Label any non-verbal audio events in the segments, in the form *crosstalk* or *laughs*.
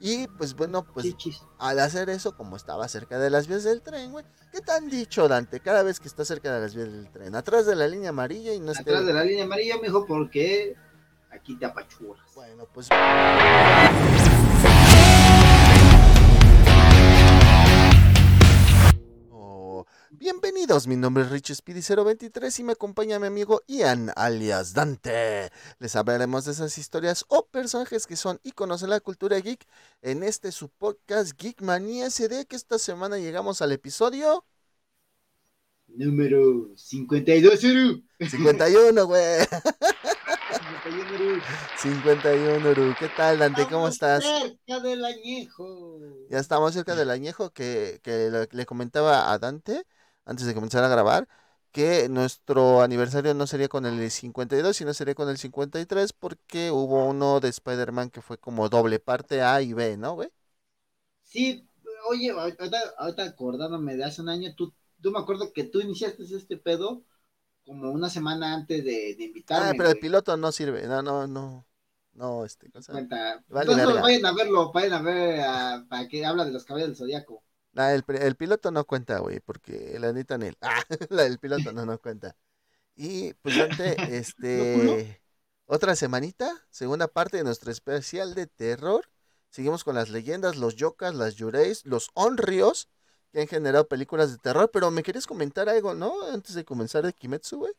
Y pues bueno, pues Chichis. al hacer eso, como estaba cerca de las vías del tren, güey. ¿Qué te han dicho, Dante, cada vez que está cerca de las vías del tren? Atrás de la línea amarilla y no esté... Atrás de la línea amarilla, mijo, porque aquí te apachuras. Bueno, pues... Bienvenidos, mi nombre es Rich Speedy 023 y me acompaña mi amigo Ian alias Dante. Les hablaremos de esas historias o personajes que son íconos en la cultura geek en este su podcast Geek Manía CD que esta semana llegamos al episodio Número 52, Uru. 51, güey. 51, Uru. 51, Uru. ¿Qué tal, Dante? ¿Cómo estás? Cerca del añejo. Ya estamos cerca del añejo que, le comentaba a Dante antes de comenzar a grabar que nuestro aniversario no sería con el 52, sino sería con el 53 porque hubo uno de Spider-Man que fue como doble parte A y B, ¿no, güey? Sí, oye, ahorita, ahorita acordándome de hace un año, tú, tú me acuerdo que tú iniciaste este pedo como una semana antes de, de invitarme. Ah, pero el piloto no sirve, no, no, no, no, este, cosa. Vale Entonces, verga. vayan a verlo, vayan a ver ah, para que habla de los caballos del zodiaco. Ah, el, el piloto no cuenta, güey, porque la neta en él. *laughs* Ah, la del piloto no, no cuenta. Y pues Dante, *laughs* este, otra semanita, segunda parte de nuestro especial de terror. Seguimos con las leyendas, los yokas, las yureis, los onrios que han generado películas de terror. Pero me querías comentar algo, ¿no? Antes de comenzar de Kimetsu, güey.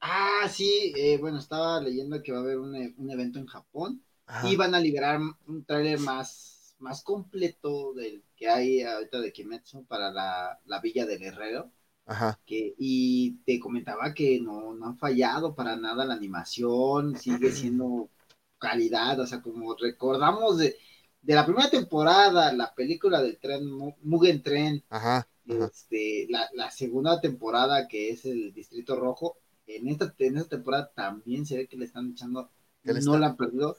Ah, sí, eh, bueno, estaba leyendo que va a haber un, un evento en Japón Ajá. y van a liberar un tráiler más, más completo del que hay ahorita de Kimetsu para la, la Villa del Herrero. Ajá. Que, y te comentaba que no, no han fallado para nada la animación, sigue *clears throat* siendo calidad, o sea, como recordamos de, de la primera temporada, la película del tren, Mu- Mugen Tren, Ajá. Ajá. este, la, la segunda temporada que es el Distrito Rojo, en esta, en esta temporada también se ve que le están echando, ¿Qué le no está- la han perdido,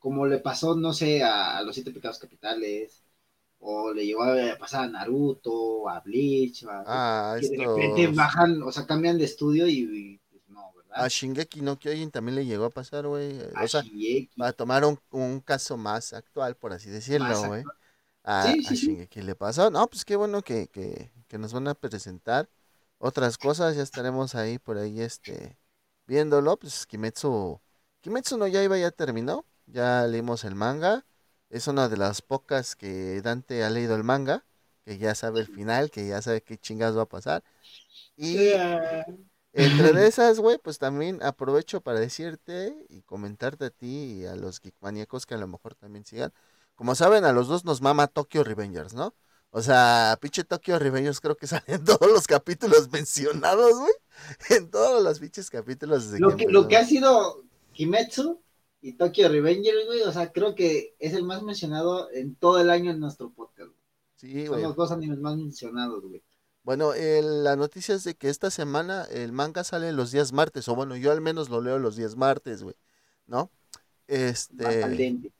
como le pasó, no sé, a, a los siete pecados capitales, o le llegó a pasar a Naruto, a Bleach, a- Ah, que de repente bajan, o sea, cambian de estudio y, y, pues no, ¿verdad? A Shingeki no Kyojin también le llegó a pasar, güey. A O sea, Shingeki. para tomar un, un caso más actual, por así decirlo, güey. A, Sí, a sí, sí. Shingeki le pasó. No, pues qué bueno que, que, que nos van a presentar otras cosas. Ya estaremos ahí por ahí, este, viéndolo. Pues Kimetsu, Kimetsu no Yaiba ya terminó. Ya leímos el manga. Es una de las pocas que Dante ha leído el manga, que ya sabe el final, que ya sabe qué chingas va a pasar. Y Ah, entre de *laughs* esas, güey, pues también aprovecho para decirte y comentarte a ti y a los geekmaníacos que a lo mejor también sigan. Como saben, a los dos nos mama Tokyo Revengers, ¿no? O sea, pinche Tokyo Revengers creo que *laughs* salen todos los capítulos mencionados, güey. *laughs* En todos los pinches capítulos de lo, que, lo que ha sido Kimetsu y Tokyo Revenger, güey, o sea, creo que es el más mencionado en todo el año en nuestro podcast. Sí, Son los dos animes más mencionados, güey. Bueno, el- la noticia es de que esta semana el manga sale los días martes, o bueno, yo al menos lo leo los días martes, güey, ¿no? Este... Al dente.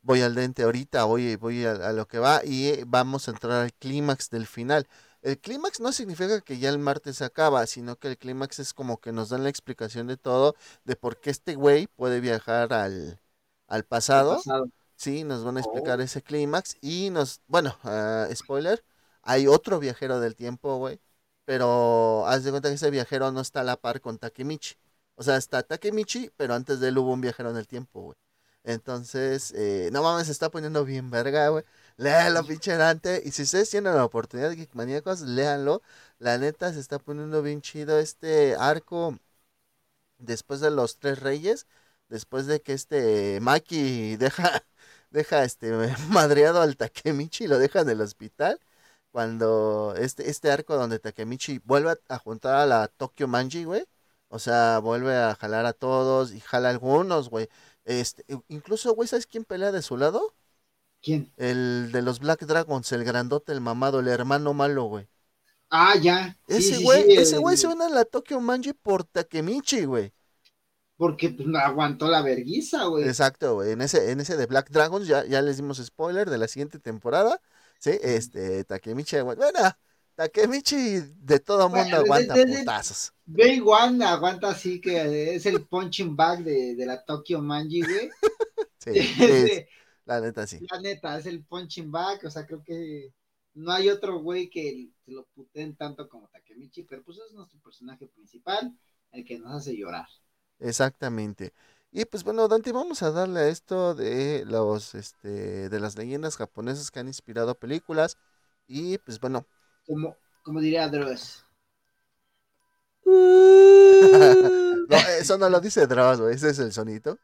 voy al dente ahorita, voy, voy a, a lo que va y eh, vamos a entrar al clímax del final. El clímax no significa que ya el martes se acaba, sino que el clímax es como que nos dan la explicación de todo, de por qué este güey puede viajar al, al pasado. Pasado. Sí, nos van a explicar Oh. ese clímax y nos, bueno, ah, spoiler, hay otro viajero del tiempo, güey, pero haz de cuenta que ese viajero no está a la par con Takemichi. O sea, está Takemichi, pero antes de él hubo un viajero en el tiempo, güey. Entonces, eh, no mames, se está poniendo bien verga, güey. Léalo, pinche Dante. Y si ustedes tienen la oportunidad, Geek Maníacos, léanlo. La neta, se está poniendo bien chido este arco después de los tres reyes. Después de que este Maki deja, *laughs* deja este *laughs* madreado al Takemichi y lo deja en el hospital. Cuando este, este arco donde Takemichi vuelve a, a juntar a la Tokyo Manji, güey. O sea, vuelve a jalar a todos y jala a algunos, güey. Este, incluso, güey, ¿sabes quién pelea de su lado? ¿Quién? El de los Black Dragons, el grandote, el mamado, el hermano malo, güey. Ah, ya. Ese sí, güey, sí, ese güey se une a la Tokyo Manji por Takemichi, güey. Porque pues, no aguantó la verguiza, güey. Exacto, güey. En ese, en ese de Black Dragons ya, ya les dimos spoiler de la siguiente temporada. Sí, este, Takemichi aguanta. Bueno, Takemichi de todo mundo Bueno, aguanta de- de- putazos. Day One aguanta así que es el punching bag de, de la Tokyo Manji, güey. *laughs* Sí, *laughs* La neta, sí. La neta, es el punching back, o sea, creo que no hay otro güey que se lo puten tanto como Takemichi, pero pues es nuestro personaje principal, el que nos hace llorar. Exactamente. Y pues bueno, Dante, vamos a darle a esto de los este de las leyendas japonesas que han inspirado películas y pues bueno, como como diría Dross. *laughs* no, *laughs* eso no lo dice Dross, ese es el sonito.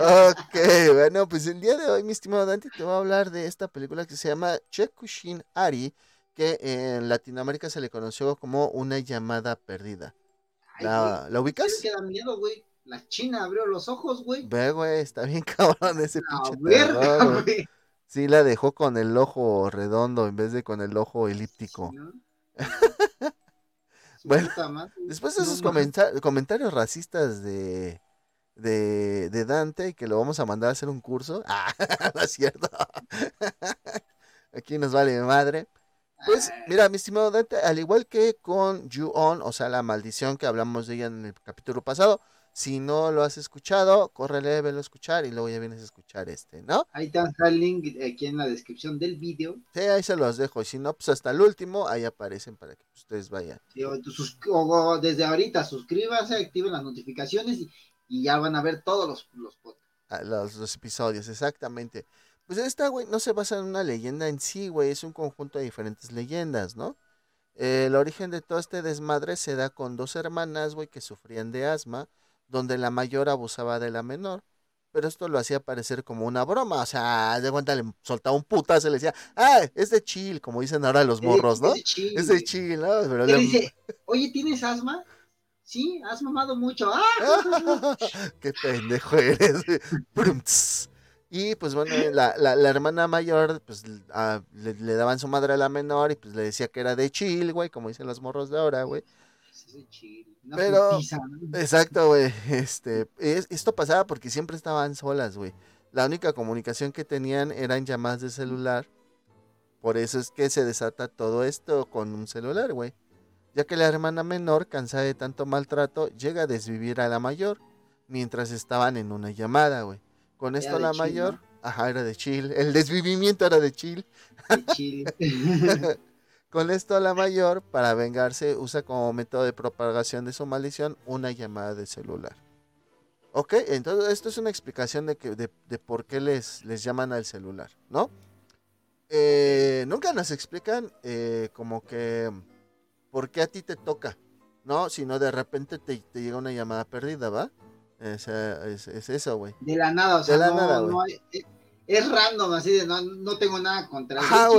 Ok, bueno, pues el día de hoy, mi estimado Dante, te voy a hablar de esta película que se llama Chekushin Ari, que en Latinoamérica se le conoció como Una llamada perdida. ¿La, ¿La ubicas? que da miedo, güey. La China abrió los ojos, güey. Ve, güey, está bien *laughs* cabrón ese pinche terror. Sí, la dejó con el ojo redondo en vez de con el ojo elíptico. *laughs* bueno, después de esos comentarios racistas de, de, de, Dante, que lo vamos a mandar a hacer un curso. Ah, *laughs* no es cierto. *laughs* Aquí nos vale madre. Pues mira, mi estimado Dante, al igual que con Ju-On, o sea, la maldición que hablamos de ella en el capítulo pasado, si no lo has escuchado, córrele, velo a escuchar y luego ya vienes a escuchar este, ¿no? Ahí está el link aquí en la descripción del vídeo. Sí, ahí se los dejo. Y si no, pues hasta el último, ahí aparecen para que ustedes vayan. o, desde ahorita suscríbanse, activen las notificaciones y, ya van a ver todos los, los ah, los, los episodios, exactamente. Pues esta, güey, no se basa en una leyenda en sí, güey, es un conjunto de diferentes leyendas, ¿no? el origen de todo este desmadre se da con dos hermanas, güey, que sufrían de asma, donde la mayor abusaba de la menor. Pero esto lo hacía parecer como una broma, o sea, de cuenta le soltaba un puta, se le decía, ah, es de chill, como dicen ahora los morros, ¿no? Es de chill, ¿no? Pero le... dice, oye, ¿tienes asma? Sí, has mamado mucho. ¡Ah! *laughs* Qué pendejo eres. *laughs* Y pues bueno, la, la, la hermana mayor, pues le, le, daban su madre a la menor y pues le decía que era de chill, güey, como dicen los morros de ahora, güey. Pero, exacto, güey. Este, esto pasaba porque siempre estaban solas, güey. La única comunicación que tenían eran llamadas de celular. Por eso es que se desata todo esto con un celular, güey. Ya que la hermana menor, cansada de tanto maltrato, llega a desvivir a la mayor mientras estaban en una llamada, güey. Con esto la mayor, ajá, era de chill. El desvivimiento era de chill. De chill. *laughs* Con esto la mayor, para vengarse, usa como método de propagación de su maldición una llamada de celular. Ok, entonces esto es una explicación de, que, de, por qué les, les llaman al celular, ¿no? Eh, nunca nos explican eh, como que por qué a ti te toca, ¿no? Sino de repente te, te llega una llamada perdida, ¿va? Es, es, eso, güey. De la nada, o sea, de la nada, no hay, eh, es random, así de no, no tengo nada contra Ajá,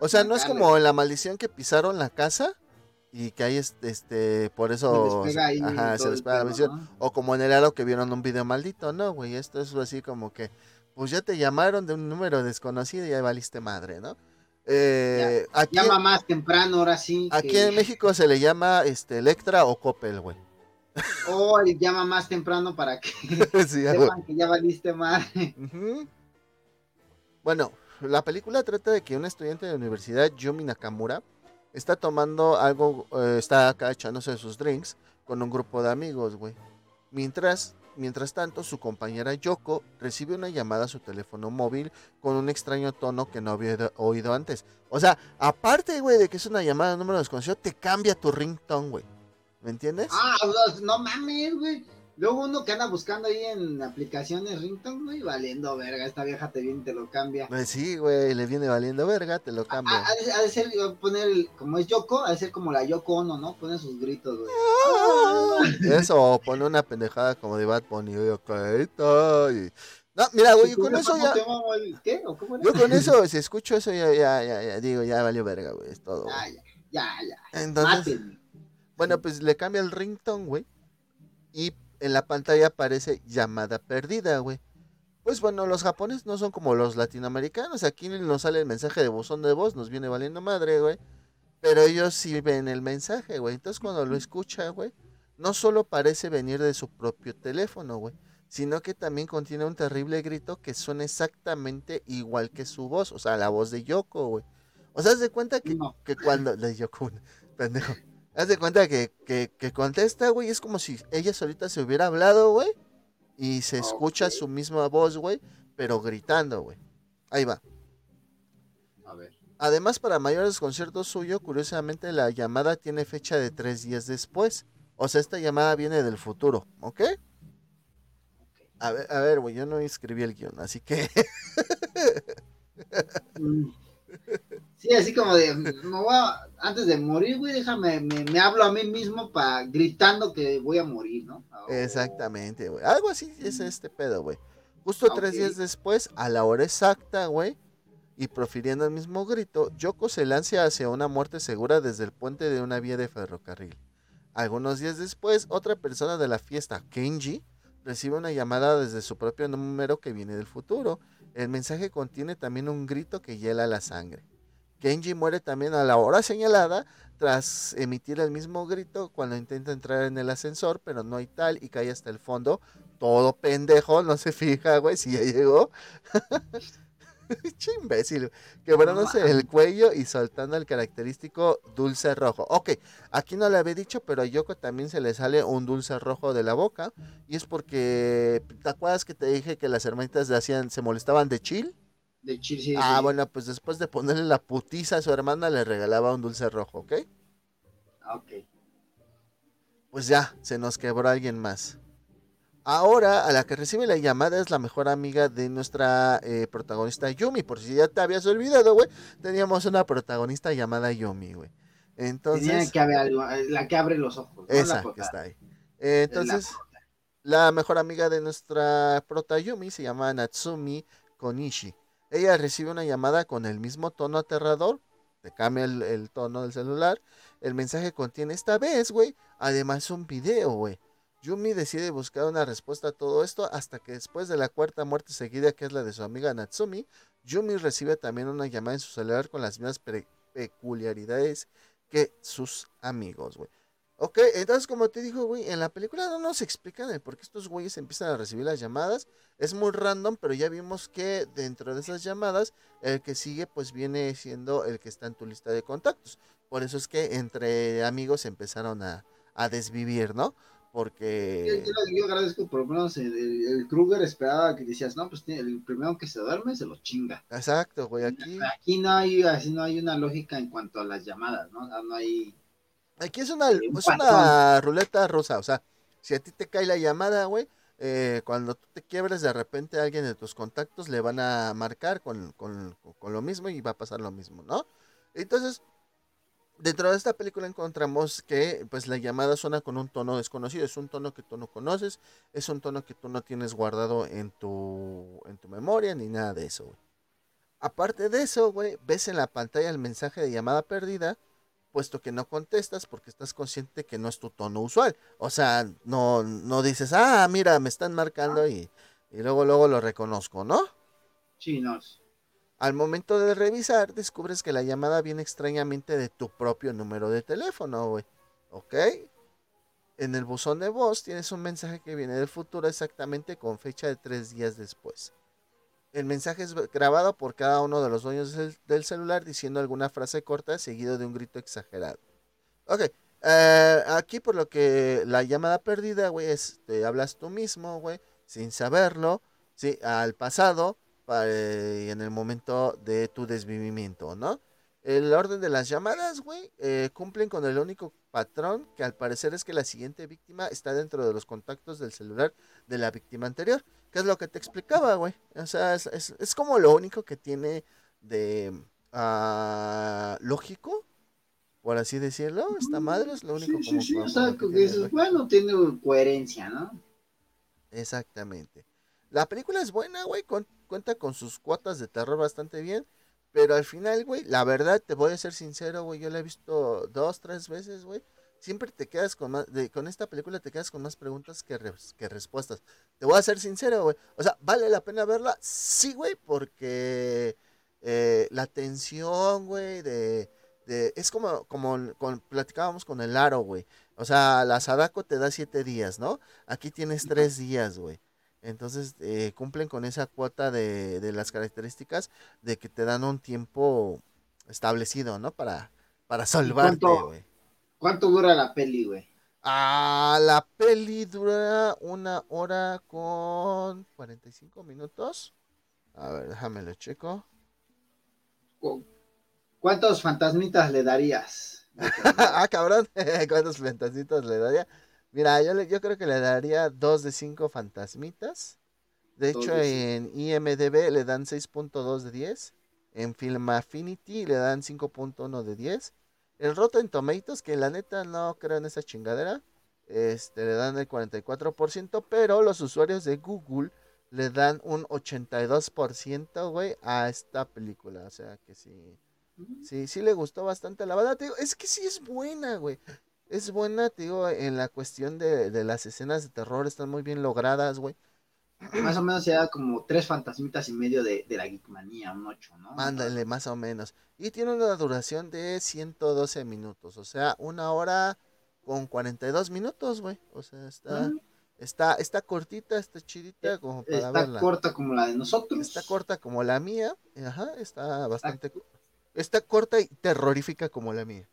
o sea, no es como la maldición que pisaron la casa y que hay este, por eso se ajá, se les pega la maldición. O como en el aro que vieron un video maldito, no, güey, esto es así como que, pues ya te llamaron de un número desconocido y ya valiste madre, ¿no? Eh, llama más temprano, ahora sí. Aquí en México se le llama este Electra o Coppel, güey. *laughs* O llama más temprano para que *laughs* sepan que ya valiste madre. Bueno, la película trata de que un estudiante de universidad, Yumi Nakamura, está tomando algo, eh, está acá echándose sus drinks con un grupo de amigos, güey. Mientras, mientras tanto, su compañera Yoko recibe una llamada a su teléfono móvil con un extraño tono que no había oído antes. O sea, aparte, güey, de que es una llamada de número desconocido, te cambia tu ringtone, güey. ¿Me entiendes? Ah, no mames, güey. Luego uno que anda buscando ahí en aplicaciones Rington, güey, valiendo verga, esta vieja te viene y te lo cambia. Pues sí, güey, le viene valiendo verga, te lo cambia. Ha, de ser, poner, como es Yoko, ha de ser como la Yoko Ono, ¿no? Pone sus gritos, güey. Ah. Eso, pone una pendejada como de Bad Bunny, güey, ok, y... No, mira, güey, con eso ya... ¿Qué? ¿O cómo Yo con eso, *laughs* si escucho eso, ya, ya, ya, ya digo, ya valió verga, güey, es todo. Ya, ya, ya, ya. Entonces, bueno, pues le cambia el ringtone, güey, y en la pantalla aparece llamada perdida, güey. Pues bueno, los japoneses no son como los latinoamericanos. Aquí nos sale el mensaje de buzón de voz, nos viene valiendo madre, güey. Pero ellos sí ven el mensaje, güey. Entonces cuando lo escucha, güey, no solo parece venir de su propio teléfono, güey, sino que también contiene un terrible grito que suena exactamente igual que su voz, o sea, la voz de Yoko, güey. O sea, de cuenta que, que cuando... De Yoko, *laughs* pendejo. Haz de cuenta que, que, que contesta, güey, es como si ella solita se hubiera hablado, güey. y se escucha su misma voz, güey, pero gritando, güey. Ahí va. A ver. Además, para mayor desconcierto suyo, curiosamente la llamada tiene fecha de tres días después. O sea, esta llamada viene del futuro, ¿ok? A ver, a ver, güey, yo no escribí el guion, así que... Mm. *laughs* Sí, así como de, antes de morir, güey, déjame, me, hablo a mí mismo para gritando que voy a morir, ¿no? Exactamente, güey. Algo así es este pedo, güey. Justo tres días después, a la hora exacta, güey, y profiriendo el mismo grito, Yoko se lanza hacia una muerte segura desde el puente de una vía de ferrocarril. Algunos días después, otra persona de la fiesta, Kenji, recibe una llamada desde su propio número que viene del futuro. El mensaje contiene también un grito que hiela la sangre. Kenji muere también a la hora señalada tras emitir el mismo grito cuando intenta entrar en el ascensor, pero no hay tal y cae hasta el fondo. Todo pendejo, no se fija, güey, si ya llegó. *laughs* che imbécil, quebrándose el cuello y soltando el característico dulce rojo. Ok, aquí no le había dicho, pero a Yoko también se le sale un dulce rojo de la boca. Y es porque, ¿te acuerdas que te dije que las hermanitas hacían, se molestaban de chill? De sí. Ah, bueno, pues después de ponerle la putiza a su hermana, le regalaba un dulce rojo, ¿ok? Ok. Pues ya, se nos quebró alguien más. Ahora, a la que recibe la llamada es la mejor amiga de nuestra eh, protagonista Yumi. Por si ya te habías olvidado, güey. Teníamos una protagonista llamada Yumi, güey. Entonces. Que eh, la que abre los ojos. Esa que está ahí. entonces, la, mejor amiga de nuestra prota Yumi se llama Natsumi Konishi. Ella recibe una llamada con el mismo tono aterrador. Te cambia el, el tono del celular. El mensaje contiene esta vez, güey. Además, un video, güey Yumi decide buscar una respuesta a todo esto hasta que después de la cuarta muerte seguida, que es la de su amiga Natsumi, Yumi recibe también una llamada en su celular con las mismas peculiaridades que sus amigos, güey. Ok, entonces como te digo, güey, en la película no nos explican el por qué estos güeyes empiezan a recibir las llamadas. Es muy random, pero ya vimos que dentro de esas llamadas, el que sigue pues viene siendo el que está en tu lista de contactos. Por eso es que entre amigos empezaron a, a desvivir, ¿no? Porque. Yo, agradezco, por lo menos el, Kruger esperaba que decías, no, pues el primero que se duerme se lo chinga. Exacto, güey, aquí. Aquí no hay, así no hay una lógica en cuanto a las llamadas, ¿no? no hay. Aquí es una, es una ruleta rusa, o sea, si a ti te cae la llamada, güey, eh, cuando tú te quiebres, de repente a alguien de tus contactos le van a marcar con, con, con lo mismo y va a pasar lo mismo, ¿no? Entonces, Dentro de esta película encontramos que pues la llamada suena con un tono desconocido, es un tono que tú no conoces, es un tono que tú no tienes guardado en tu, en tu memoria ni nada de eso. Aparte de eso, güey, ves en la pantalla el mensaje de llamada perdida, puesto que no contestas porque estás consciente que no es tu tono usual. O sea, no, no dices, ah, mira, me están marcando y, y luego, luego lo reconozco, ¿no? Sí, no. Al momento de revisar, descubres que la llamada viene extrañamente de tu propio número de teléfono, güey. ¿Ok? En el buzón de voz tienes un mensaje que viene del futuro exactamente con fecha de tres días después. El mensaje es grabado por cada uno de los dueños del, celular diciendo alguna frase corta seguido de un grito exagerado. Ok, eh, aquí por lo que la llamada perdida, güey, es, te hablas tú mismo, güey, sin saberlo, sí, al pasado, eh, en el momento de tu desvivimiento, ¿no? El orden de las llamadas, güey, eh, cumplen con el único patrón que al parecer es que la siguiente víctima está dentro de los contactos del celular de la víctima anterior. Que es lo que te explicaba, güey. O sea, es, como lo único que tiene de uh, lógico, por así decirlo. Esta madre es lo único sí, como, sí, sí, o sea, que bueno, tiene coherencia, ¿no? Exactamente. La película es buena, güey, cuenta con sus cuotas de terror bastante bien. Pero al final, güey, la verdad, te voy a ser sincero, güey, yo la he visto dos, tres veces, güey. Siempre te quedas con más, con esta película te quedas con más preguntas que, que respuestas. Te voy a ser sincero, güey. O sea, ¿vale la pena verla? Sí, güey, porque eh, la tensión, güey, de, de, es como, como con, platicábamos con el aro, güey. O sea, la Sadako te da siete días, ¿no? Aquí tienes tres días, güey. Entonces eh, cumplen con esa cuota de, de, las características de que te dan un tiempo establecido, ¿no? Para, para salvarte, güey. ¿Cuánto dura la peli, güey? Ah, la peli dura una hora con 45 minutos. A ver, déjame lo checo. ¿Cuántos fantasmitas le darías? *laughs* ah, cabrón. *laughs* ¿Cuántos fantasmitas le daría? Mira, yo, yo creo que le daría dos de cinco fantasmitas. De hecho, en IMDB le dan 6.2 de 10. En Film Affinity le dan 5.1 de 10. El Rotten Tomatoes, que la neta no creo en esa chingadera, este, le dan el 44%, pero los usuarios de Google le dan un 82%, güey, a esta película. O sea que sí, sí, sí le gustó bastante. La verdad, digo, es que sí es buena, güey. Es buena, te digo, en la cuestión de, de las escenas de terror, están muy bien logradas, güey. Más o menos era como tres fantasmitas y medio de, de la Geekmanía, un ocho, ¿no? Mándale, más o menos. Y tiene una duración de 112 minutos, o sea, una hora con 42 minutos, güey. O sea, está, está, está cortita, está chidita eh, como para está verla. Está corta como la de nosotros. Está corta como la mía, ajá, está bastante... Está corta y terrorífica como la mía.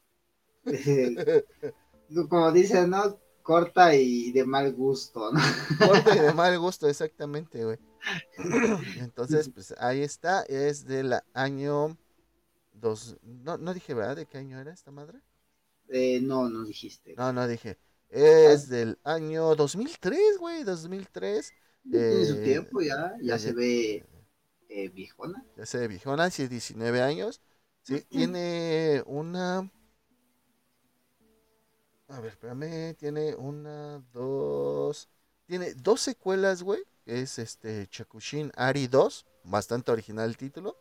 *laughs* como dicen, ¿no? corta y de mal gusto, ¿no? Corta y de mal *laughs* gusto, exactamente, güey. *clears throat* Entonces, pues ahí está, es del año dos, no, no dije, ¿verdad? ¿De qué año era esta madre? Eh, no, no dijiste. No, no dije. Es del año 2003, güey, 2003. Tiene su tiempo ya, ya, se ve eh, viejona. Ya se ve viejona, sí, 19 años. Sí, *clears throat* tiene una a ver, espérame. Tiene una, dos. Tiene dos secuelas, güey. Es este Chakushin Ari 2. Bastante original el título.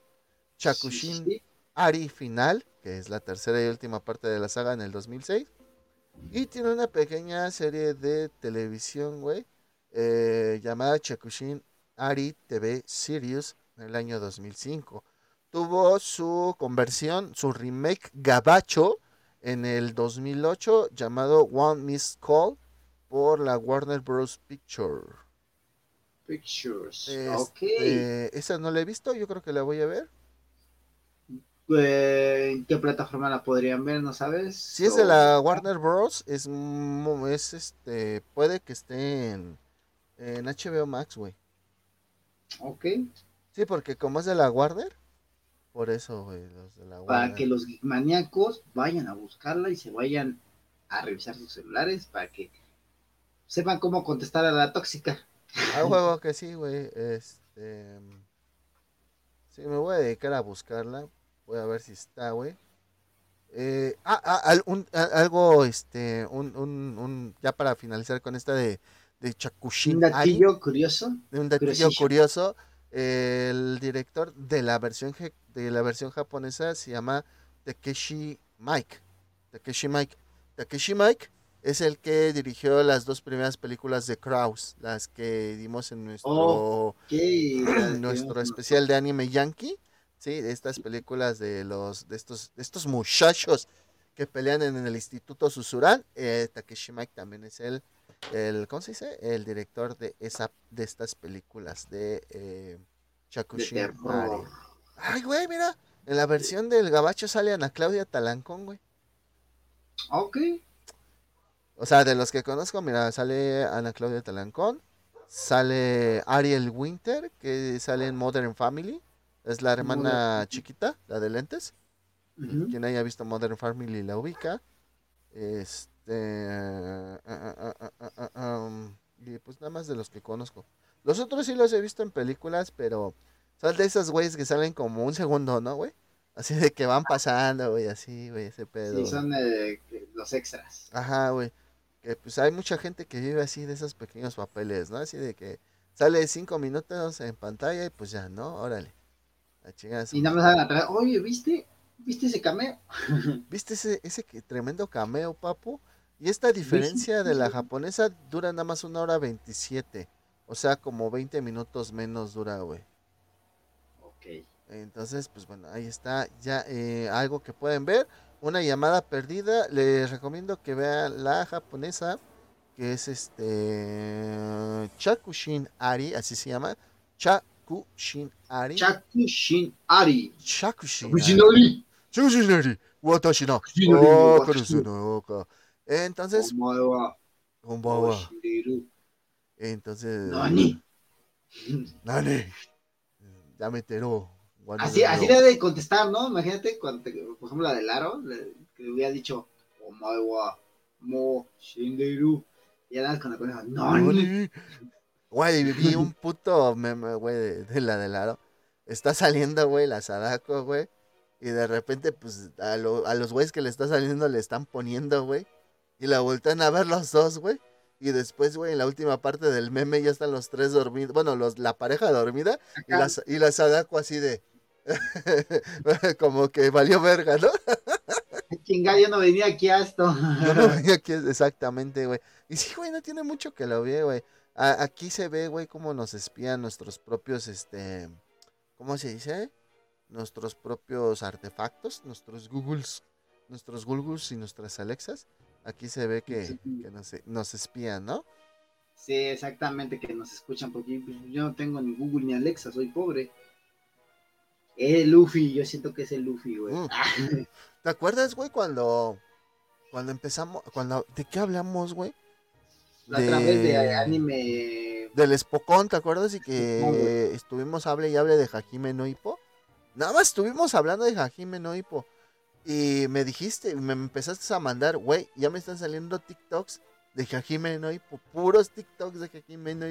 Chakushin Ari Final, que es la tercera y última parte de la saga en el 2006. Y tiene una pequeña serie de televisión, güey. Eh, llamada Chakushin Ari TV Series en el año 2005. Tuvo su conversión, su remake gabacho en el 2008 llamado One Miss Call por la Warner Bros. Picture. Pictures, este, Esa no la he visto, yo creo que la voy a ver. Eh, ¿En qué plataforma la podrían ver, no sabes? Si es de la Warner Bros. es, es este, puede que esté en, en HBO Max, güey. Ok. Sí, porque como es de la Warner, por eso, güey, los de la Para que los maníacos vayan a buscarla y se vayan a revisar sus celulares para que sepan cómo contestar a la tóxica. Ah, *laughs* que sí, güey. Este. Sí, me voy a dedicar a buscarla. Voy a ver si está, güey. Eh, ah, ah algo, este, un, un, un, ya para finalizar con esta de, de Chakushin. Un datillo curioso. Un datillo curioso el director de la versión de la versión japonesa se llama Takeshi Mike. Takeshi Mike. Takeshi Mike es el que dirigió las dos primeras películas de Kraus, las que dimos en nuestro nuestro especial de anime Yankee. Sí, estas películas de los de estos de estos muchachos que pelean en el Instituto Susuran. Eh, Takeshi Mike también es el el, ¿cómo se dice? El director de esa, de estas películas de eh, Ay, güey, mira, en la versión del Gabacho sale Ana Claudia Talancón, güey. Ok. O sea, de los que conozco, mira, sale Ana Claudia Talancón, sale Ariel Winter, que sale en Modern Family, es la hermana chiquita, la de lentes. Quien haya visto Modern Family la ubica. Este este, ah, ah, um, y pues nada más de los que conozco. Los otros sí los he visto en películas, pero son de esos güeyes que salen como un segundo, ¿no, güey? Así de que van pasando, güey, así, güey, ese pedo. Sí, son eh, los extras. Ajá, güey. Que pues hay mucha gente que vive así de esos pequeños papeles, ¿no? Así de que sale cinco minutos en pantalla y pues ya, ¿no? Órale. y nada más salen atrás, oye, ¿viste? ¿Viste ese cameo? ¿Viste ese, ese tremendo cameo, papu? Y esta diferencia de la japonesa dura nada más una hora 27. O sea, como 20 minutos menos dura, güey. Ok. Entonces, pues bueno, ahí está ya eh, algo que pueden ver. Una llamada perdida. Les recomiendo que vean la japonesa, que es este Chakushin Ari, así se llama. Chakushin Ari. Chakushin Ari. Chakushin Ari. Chakushin Ari. Watashi no. Entonces. Oshinderu. Entonces, Nani. Nani. Ya me enteró. Así, así de contestar, ¿no? Imagínate, cuando te- por ejemplo, la de Laro, le- que le hubiera dicho, Omaewa Mo Shinderu. Y nada más con la cosa, Nani. Nani. Güey, vi un puto meme, güey, de, de la de Laro. Está saliendo, güey, la Sadako, güey. Y de repente, pues, a, lo- a los güeyes que le está saliendo le están poniendo, güey. Y la voltean a ver los dos, güey. Y después, güey, en la última parte del meme ya están los tres dormidos. Bueno, los, la pareja dormida y la, y la Sadako así de... *laughs* como que valió verga, ¿no? *laughs* Chingada, yo no venía aquí a esto. Yo no veía *laughs* aquí exactamente, güey. Y sí, güey, no tiene mucho que lo ve, güey. Aquí se ve, güey, cómo nos espían nuestros propios, este, ¿cómo se dice? Nuestros propios artefactos, nuestros Googles, nuestros Googles y nuestras Alexas. Aquí se ve que, Sí. que nos, nos espían, ¿no? Sí, exactamente, que nos escuchan, porque yo no tengo ni Google ni Alexa, soy pobre. El Luffy, yo siento que es el Luffy, güey. Mm. *laughs* ¿Te acuerdas, güey, cuando, cuando empezamos, cuando, ¿de qué hablamos, güey? A través de anime. Del Espocón, ¿te acuerdas? Y que estuvimos hable y hable de Hajime no Ippo. Nada más estuvimos hablando de Hajime no Ippo. Y me dijiste, me empezaste a mandar, güey, ya me están saliendo TikToks de Hajime no Ippo, puros TikToks de Hajime no.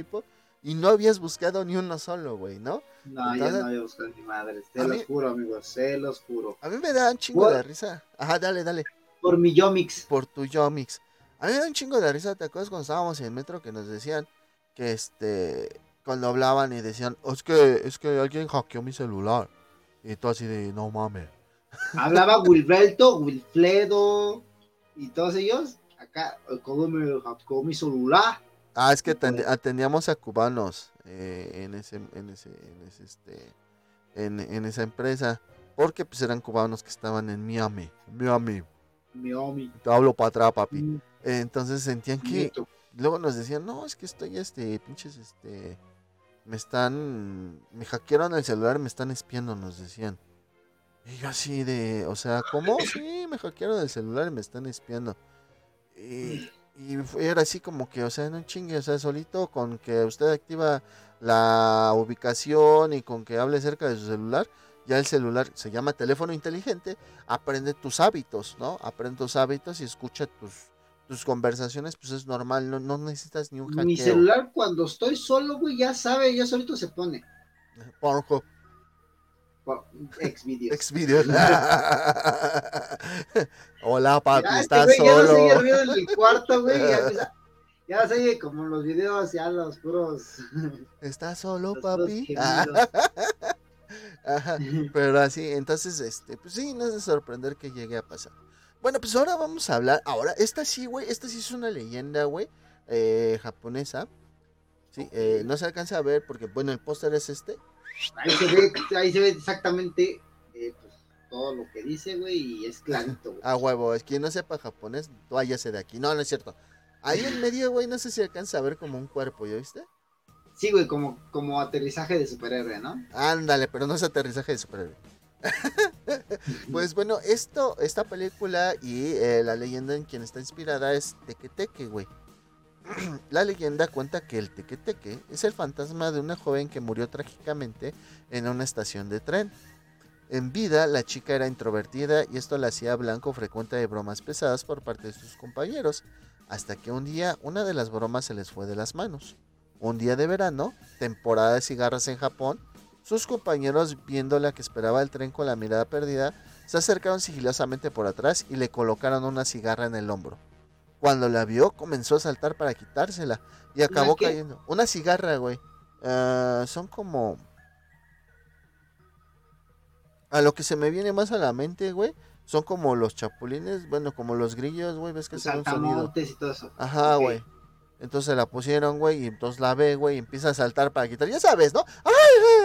Y no habías buscado ni uno solo, güey, ¿no? No, Entonces- ya no voy a buscar ni madre. Se A los mí- juro, amigos, se los juro. A mí me da un chingo de risa. Ajá, dale, dale. Por mi Yomix. por tu Yomix. A mí me da un chingo de risa, ¿te acuerdas cuando estábamos en el metro que nos decían que este cuando hablaban y decían, "Oh, es que es que alguien hackeó mi celular. Y tú así de, no mames. Hablaba Wilberto, Wilfredo y todos ellos. Acá, como me hackeó mi celular. Ah, es que pues. atend- atendíamos a cubanos eh, en ese, en ese, en ese, este, en, en esa empresa. Porque pues eran cubanos que estaban en Miami. Miami. Mi Omi. Te hablo para atrás, papi. Mm, Entonces sentían que, luego nos decían, no, es que estoy, este, pinches, este, me están, me hackearon el celular, me están espiando, nos decían. Y yo así de, o sea, ¿cómo? Sí, me hackearon el celular y me están espiando. Y, y fue- era así como que, o sea, no chingue, o sea, solito con que usted activa la ubicación y con que hable cerca de su celular, ya el celular se llama teléfono inteligente, aprende tus hábitos, ¿no? Aprende tus hábitos y escucha tus, tus conversaciones, pues es normal, no, no necesitas ni un hackeo. Mi celular cuando estoy solo, güey, ya sabe, ya solito se pone. Pornhub, Ex videos. Xvideos. *laughs* Hola, papi, Ya, este ¿estás güey Ya no se el solo? ruido en el cuarto, güey. Ya, *laughs* ya se oye como los videos, ya los puros. *laughs* ¿Estás solo, papi? Ajá, pero así, entonces, este, pues sí, no es de sorprender que llegue a pasar. Bueno, pues ahora vamos a hablar, ahora, esta sí, güey, esta sí es una leyenda, güey, eh, japonesa. Sí, eh, no se alcanza a ver porque, bueno, el póster es este. Ahí se ve, ahí se ve exactamente eh, pues, todo lo que dice, güey, y es clarito, güey. *laughs* A huevo, es quien no sepa japonés, váyase de aquí. No, no es cierto. Ahí en medio, güey, no sé si alcanza a ver como un cuerpo, ¿ya viste? Sí, güey, como, como aterrizaje de superhéroe, ¿no? Ándale, pero no es aterrizaje de superhéroe. *laughs* pues bueno, esto, esta película y eh, la leyenda en quien está inspirada es Tequeteque, güey. *clears throat* la leyenda cuenta que el Tequeteque es el fantasma de una joven que murió trágicamente en una estación de tren. En vida, la chica era introvertida y esto la hacía blanco frecuente de bromas pesadas por parte de sus compañeros, hasta que un día una de las bromas se les fue de las manos. Un día de verano, temporada de cigarras en Japón, sus compañeros, viéndola que esperaba el tren con la mirada perdida, se acercaron sigilosamente por atrás y le colocaron una cigarra en el hombro. Cuando la vio, comenzó a saltar para quitársela y acabó qué? cayendo. Una cigarra, güey. Ah, son como... A lo que se me viene más a la mente, güey, son como los chapulines, bueno, como los grillos, güey, ves que hacen un sonido. y todo eso. Ajá, güey. Entonces la pusieron, güey, y entonces la ve, güey, y empieza a saltar para quitar. Ya sabes, ¿no? ¡Ay,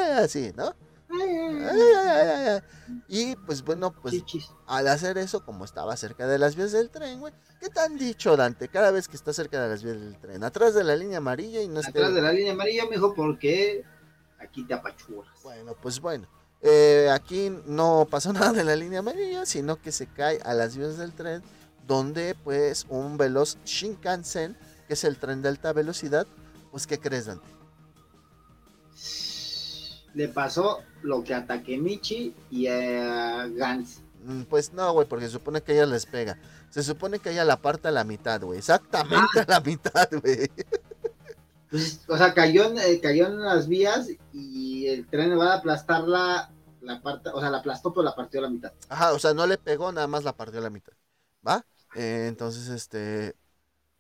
ay! Así, ¿no? *laughs* Y pues bueno, pues chichis. al hacer eso, como estaba cerca de las vías del tren, güey, ¿qué te han dicho, Dante? Cada vez que está cerca de las vías del tren, atrás de la línea amarilla y no esté... Atrás de la línea amarilla, mijo, porque aquí te apachuras. Bueno, pues bueno. Eh, aquí no pasó *laughs* nada en la línea amarilla, sino que se cae a las vías del tren donde pues un veloz Shinkansen, que es el tren de alta velocidad, pues ¿qué crees, Dante? Le pasó lo que a Takemichi y a Gans. Mm, Pues no, güey, porque se supone que ella les pega. Se supone que ella la parte a la mitad, güey. Exactamente a la mitad, güey. Pues, o sea, cayó en, eh, cayó en las vías y el tren va a aplastar la, la parte, o sea, la aplastó, pero la partió a la mitad. Ajá, o sea, no le pegó, nada más la partió a la mitad. ¿Va? Eh, entonces, este.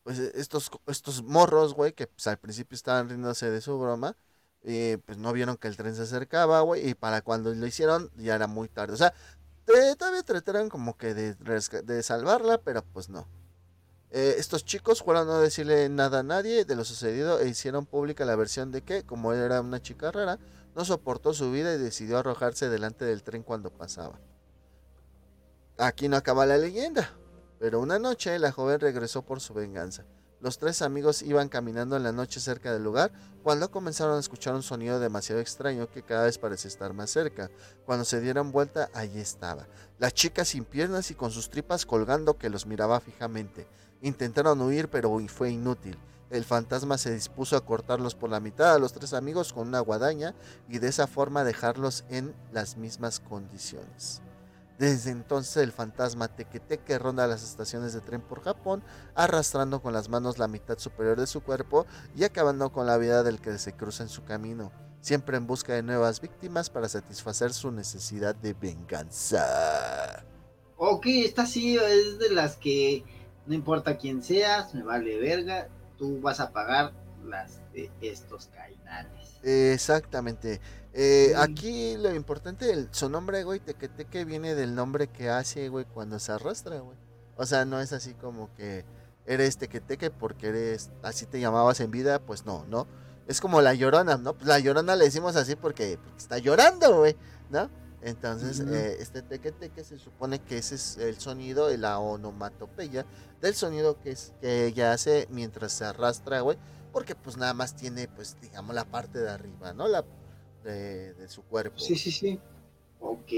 Pues eh, estos, estos morros, güey, que pues, al principio estaban riéndose de su broma, eh, pues no vieron que el tren se acercaba, güey, y para cuando lo hicieron ya era muy tarde. O sea, todavía trataron como que de, de salvarla, pero pues no. Eh, estos chicos fueron a no decirle nada a nadie de lo sucedido e hicieron pública la versión de que, como era una chica rara, no soportó su vida y decidió arrojarse delante del tren cuando pasaba. Aquí no acaba la leyenda, pero una noche la joven regresó por su venganza. Los tres amigos iban caminando en la noche cerca del lugar cuando comenzaron a escuchar un sonido demasiado extraño que cada vez parecía estar más cerca. Cuando se dieron vuelta, allí estaba. La chica sin piernas y con sus tripas colgando que los miraba fijamente. Intentaron huir, pero fue inútil. El fantasma se dispuso a cortarlos por la mitad a los tres amigos con una guadaña y de esa forma dejarlos en las mismas condiciones. Desde entonces el fantasma Tequeteque ronda las estaciones de tren por Japón, arrastrando con las manos la mitad superior de su cuerpo y acabando con la vida del que se cruza en su camino, siempre en busca de nuevas víctimas para satisfacer su necesidad de venganza. Ok, esta sí es de las que no importa quién seas, me vale verga, tú vas a pagar las de estos cainales. Exactamente. Eh, aquí lo importante, el, su nombre, güey, Tequeteque viene del nombre que hace, güey, cuando se arrastra, güey. O sea, no es así como que eres Tequeteque porque eres, así te llamabas en vida, pues no, ¿no? Es como la llorona, ¿no? Pues la llorona le decimos así porque, porque está llorando, güey, ¿no? Entonces, Ujú. eh, este tequeteque se supone que ese es el sonido, la onomatopeya del sonido que, es, que ella hace mientras se arrastra, güey. Porque pues nada más tiene, pues, digamos, la parte de arriba, ¿no? La de, de su cuerpo. Sí, sí, sí. Ok.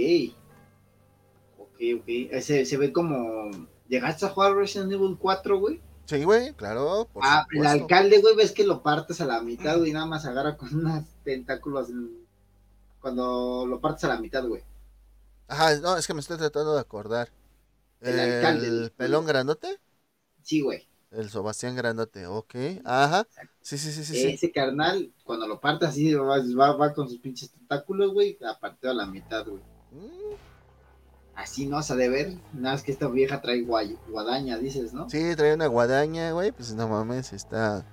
Ok, ok. Eh, Se, se ve como... ¿Llegaste a jugar Resident Evil 4, güey? Sí, güey, claro, por Ah, el alcalde, güey, ves que lo partes a la mitad, güey, y nada más agarra con unos tentáculos en- cuando lo partes a la mitad, güey. Ajá, no, es que me estoy tratando de acordar. El El, alcalde, el- pelón grandote, Sí, güey. el Sebastián grandote, ok, ajá. Sí, sí, sí, sí, sí. Ese carnal, cuando lo partes así, va, va, va con sus pinches tentáculos, güey, la partió a la mitad, güey. Mm, Así no se ha de ver, nada más que esta vieja trae guay- guadaña, dices, ¿no? Sí, trae una guadaña, güey, pues no mames, está,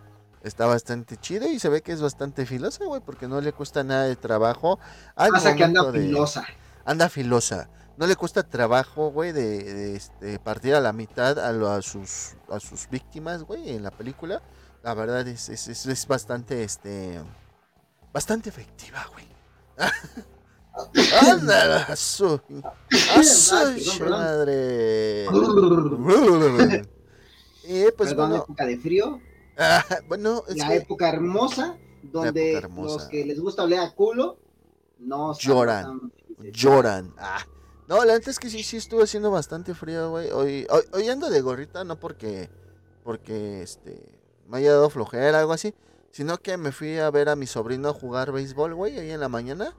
está bastante chido y se ve que es bastante filosa, güey, porque no le cuesta nada de trabajo. al Pasa que anda de- filosa. Anda filosa. No le cuesta trabajo, güey, de, de, este, partir a la mitad a, lo- a sus, a sus víctimas, güey, en la película. La verdad es, es, es- es bastante, este, bastante efectiva, güey. *laughs* ¡Anda! ¡A su, a madre! Y *laughs* pues Perdón, bueno, época de frío, ah, bueno, es la que época hermosa, donde época hermosa. los que les gusta oler a culo, no Lloran. lloran. Ah. No, la neta es que sí, sí estuvo haciendo bastante frío, güey. Hoy, hoy, hoy ando de gorrita, no porque, porque, este, me haya dado flojera, algo así, sino que me fui a ver a mi sobrino jugar béisbol, güey, ahí en la mañana.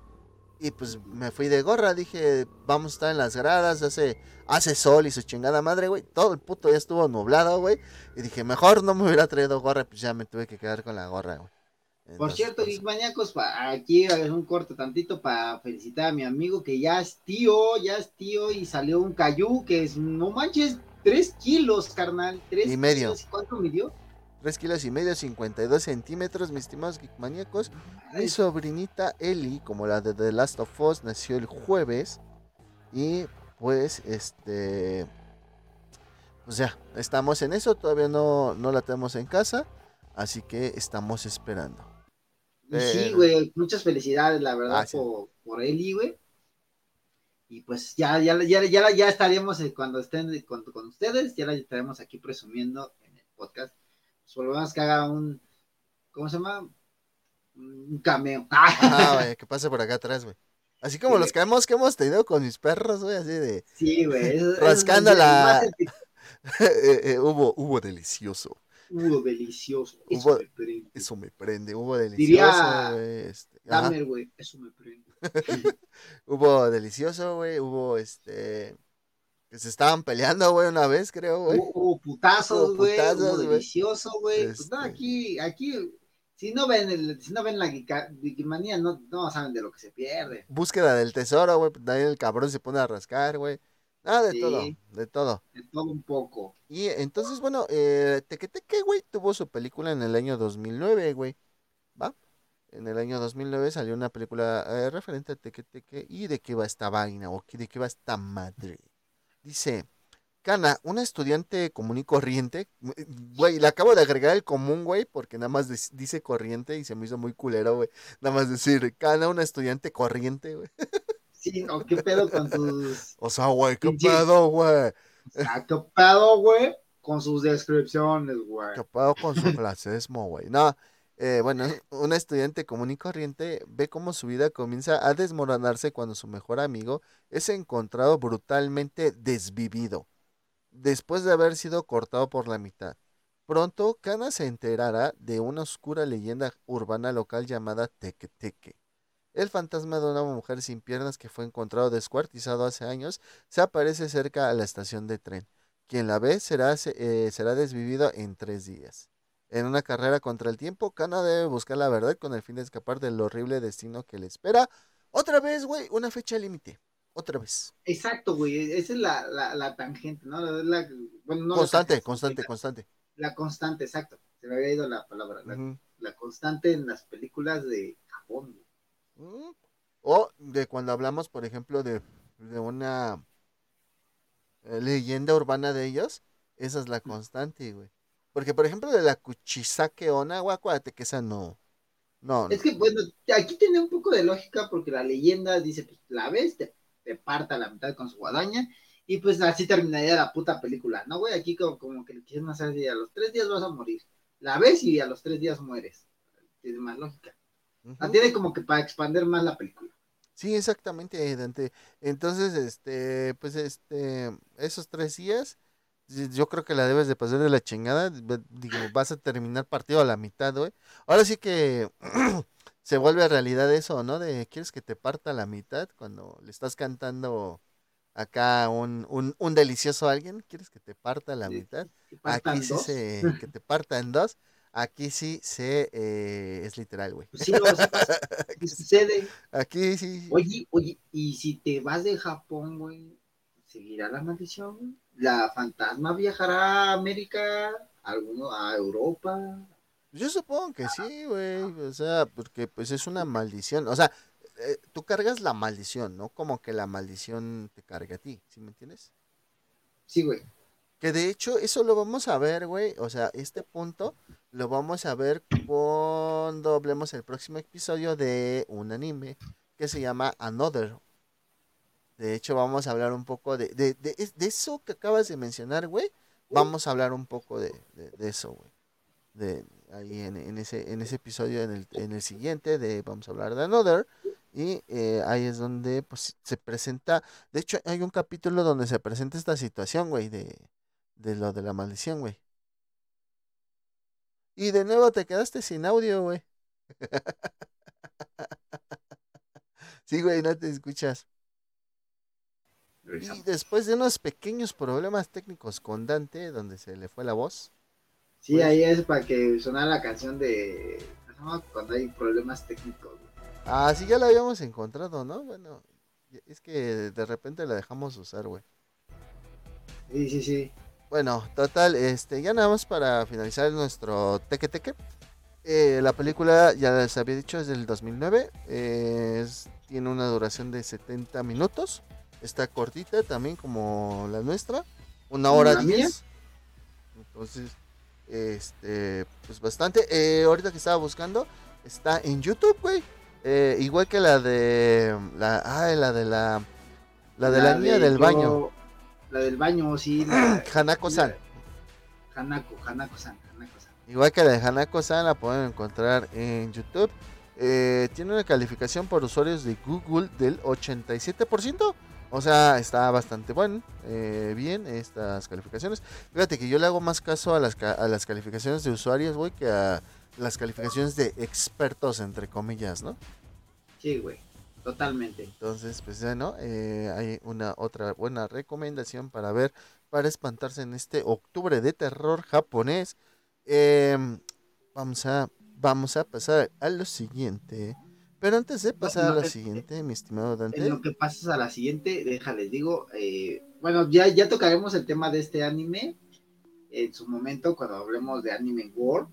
Y pues me fui de gorra, dije, vamos a estar en las gradas, hace, hace sol y su chingada madre, güey. Todo el puto ya estuvo nublado, güey. Y dije, mejor no me hubiera traído gorra, pues ya me tuve que quedar con la gorra, güey. Por cierto, pues, pa- aquí es un corte tantito para felicitar a mi amigo que ya es tío, ya es tío y salió un cayú que es, no manches, tres kilos, carnal. Tres Y medio. kilos. ¿Cuánto midió? 3 kilos y medio, 52 centímetros, mis estimados geekmaníacos. Mi sobrinita Ellie, como la de The Last of Us, nació el jueves. Y pues, este. Pues ya, estamos en eso. Todavía no, no la tenemos en casa. Así que estamos esperando. Y sí, güey, muchas felicidades, la verdad, ah, sí. por, por Eli, güey. Y pues ya, ya, ya, ya, ya estaremos eh, cuando estén con, con ustedes, ya la estaremos aquí presumiendo en el podcast. Por lo menos que haga un, ¿cómo se llama? Un cameo. *laughs* Ajá, güey, que pase por acá atrás, güey. Así como Sí, los hemos, que hemos tenido con mis perros, güey, así de. Sí, güey. Rascando la- *laughs* Eh, eh, hubo, hubo delicioso. Hubo delicioso. Eso Hubo- me prende. Eso me prende, hubo delicioso. Güey, este, güey. Eso me prende. *laughs* Hubo delicioso, güey. Hubo este. Que se estaban peleando, güey, una vez, creo, güey. Hubo, putazos, güey. delicioso, güey. Pues no, Este. aquí, aquí, si no ven el, si no ven la Geekimanía, no, no saben de lo que se pierde. Búsqueda del tesoro, güey. También el cabrón se pone a rascar, güey. Nada, de Sí. todo, de todo. De todo un poco. Y entonces, bueno, eh, Tequeteque, güey, tuvo su película en el año 2009, güey. ¿Va? En el año 2009 salió una película eh, referente a Tequeteque. ¿Y de qué va esta vaina? ¿O de qué va esta madre? Dice, Cana, una estudiante común y corriente. eh, Güey, le acabo de agregar el común, güey, porque nada más dice corriente y se me hizo muy culero, güey. Nada más decir, Cana, una estudiante corriente, güey. Sí, o qué pedo con *laughs* tus. O sea, güey, qué pedo, güey. Está qué pedo, güey, con sus descripciones, güey. ¿Qué pedo con su clasismo, güey? No, eh, bueno, *laughs* una estudiante común y corriente ve cómo su vida comienza a desmoronarse cuando su mejor amigo es encontrado brutalmente desvivido, después de haber sido cortado por la mitad. Pronto, Kana se enterará de una oscura leyenda urbana local llamada Teque Teque. El fantasma de una mujer sin piernas que fue encontrado descuartizado hace años se aparece cerca a la estación de tren. Quien la ve será, se- eh, será desvivido en tres días. En una carrera contra el tiempo, Kana debe buscar la verdad con el fin de escapar del horrible destino que le espera. Otra vez, güey, una fecha límite. Otra vez. Exacto, güey. Esa es la, la, la tangente, ¿no? La, la- bueno, no constante, tangente, constante, constante. La constante, exacto. Se me había ido la palabra. La, constante en las películas de Japón. Mm. O de cuando hablamos, por ejemplo, de, de una eh, leyenda urbana de ellos, esa es la constante, güey. Porque, por ejemplo, de la Kuchisake Ona, güey, acuérdate que esa no. No, Es que, bueno, aquí tiene un poco de lógica porque la leyenda dice, pues la ves, te, te parta la mitad con su guadaña y pues así terminaría la puta película, ¿no, güey? Aquí como, como que le quisieron hacer así, a los tres días vas a morir. La ves y a los tres días mueres. Tiene más lógica. Ujú. La tiene como que para expandir más la película. Sí, exactamente, Dante. Entonces, este, pues, este, esos tres días, yo creo que la debes de pasar de la chingada. Digo, vas a terminar partido a la mitad, güey. Ahora sí que *clears throat* se vuelve realidad eso, ¿no? De quieres que te parta a la mitad cuando le estás cantando acá un, un, un delicioso a alguien. ¿Quieres que te parta a la Sí, mitad? Aquí sí dos. se, que *laughs* te parta en dos. Aquí sí se, eh, es literal, güey. Pues sí, no, sí- *laughs* sucede. Aquí sí. Oye, oye, y si te vas de Japón, güey, ¿seguirá la maldición? güey? ¿La fantasma viajará a América, a alguno, a Europa? Yo supongo que sí, güey. O sea, porque pues es una maldición. O sea, eh, tú cargas la maldición, ¿no? Como que la maldición te carga a ti, ¿sí me entiendes? Sí, güey. Que de hecho, eso lo vamos a ver, güey. O sea, este punto lo vamos a ver cuando hablemos el próximo episodio de un anime que se llama Another. De hecho, vamos a hablar un poco de, de, de, es- de eso que acabas de mencionar, güey. Vamos a hablar un poco de, de, de eso, güey. De ahí en, en ese, en ese episodio, en el, en el siguiente, de vamos a hablar de Another. Y eh, ahí es donde pues, se presenta. De hecho, hay un capítulo donde se presenta esta situación, güey, de, de lo de la maldición, güey. Y de nuevo te quedaste sin audio, güey. *laughs* sí, güey, no te escuchas. Y después de unos pequeños problemas técnicos con Dante, donde se le fue la voz. Sí, Pues- ahí es para que sonara la canción de... Cuando hay problemas técnicos. güey. Ah, sí, ya la habíamos encontrado, ¿no? Bueno, es que de repente la dejamos usar, güey. Sí, sí, sí. Bueno, total, este, ya nada más para finalizar nuestro teque teque. Eh, la película, ya les había dicho, es del 2009. eh, es- tiene una duración de 70 minutos. Está cortita también como la nuestra. Una hora ¿La? 10. Entonces, este, pues bastante. Eh, ahorita que estaba buscando, está en YouTube, güey. Eh, igual que la de la, ay, la de la, la de la, niña del yo- baño, La del baño, sí. La, Hanako-san. *clears throat* Hanako, Hanako-san, Hanako-san. Igual que la de Hanako-san la pueden encontrar en YouTube. Eh, tiene una calificación por usuarios de Google del 87%. O sea, está bastante bueno, eh, bien estas calificaciones. Fíjate que yo le hago más caso a las, a las calificaciones de usuarios, güey, que a las calificaciones de expertos, entre comillas, ¿no? Sí, güey, totalmente. Entonces, pues bueno, eh, hay una otra buena recomendación para ver, para espantarse en este octubre de terror japonés. Em, vamos, a, vamos a pasar a lo siguiente. Pero antes de pasar a la siguiente, mi estimado Dante. En lo que pasas a la siguiente, déjales digo, eh, bueno, ya, ya tocaremos el tema de este anime en su momento cuando hablemos de Anime World.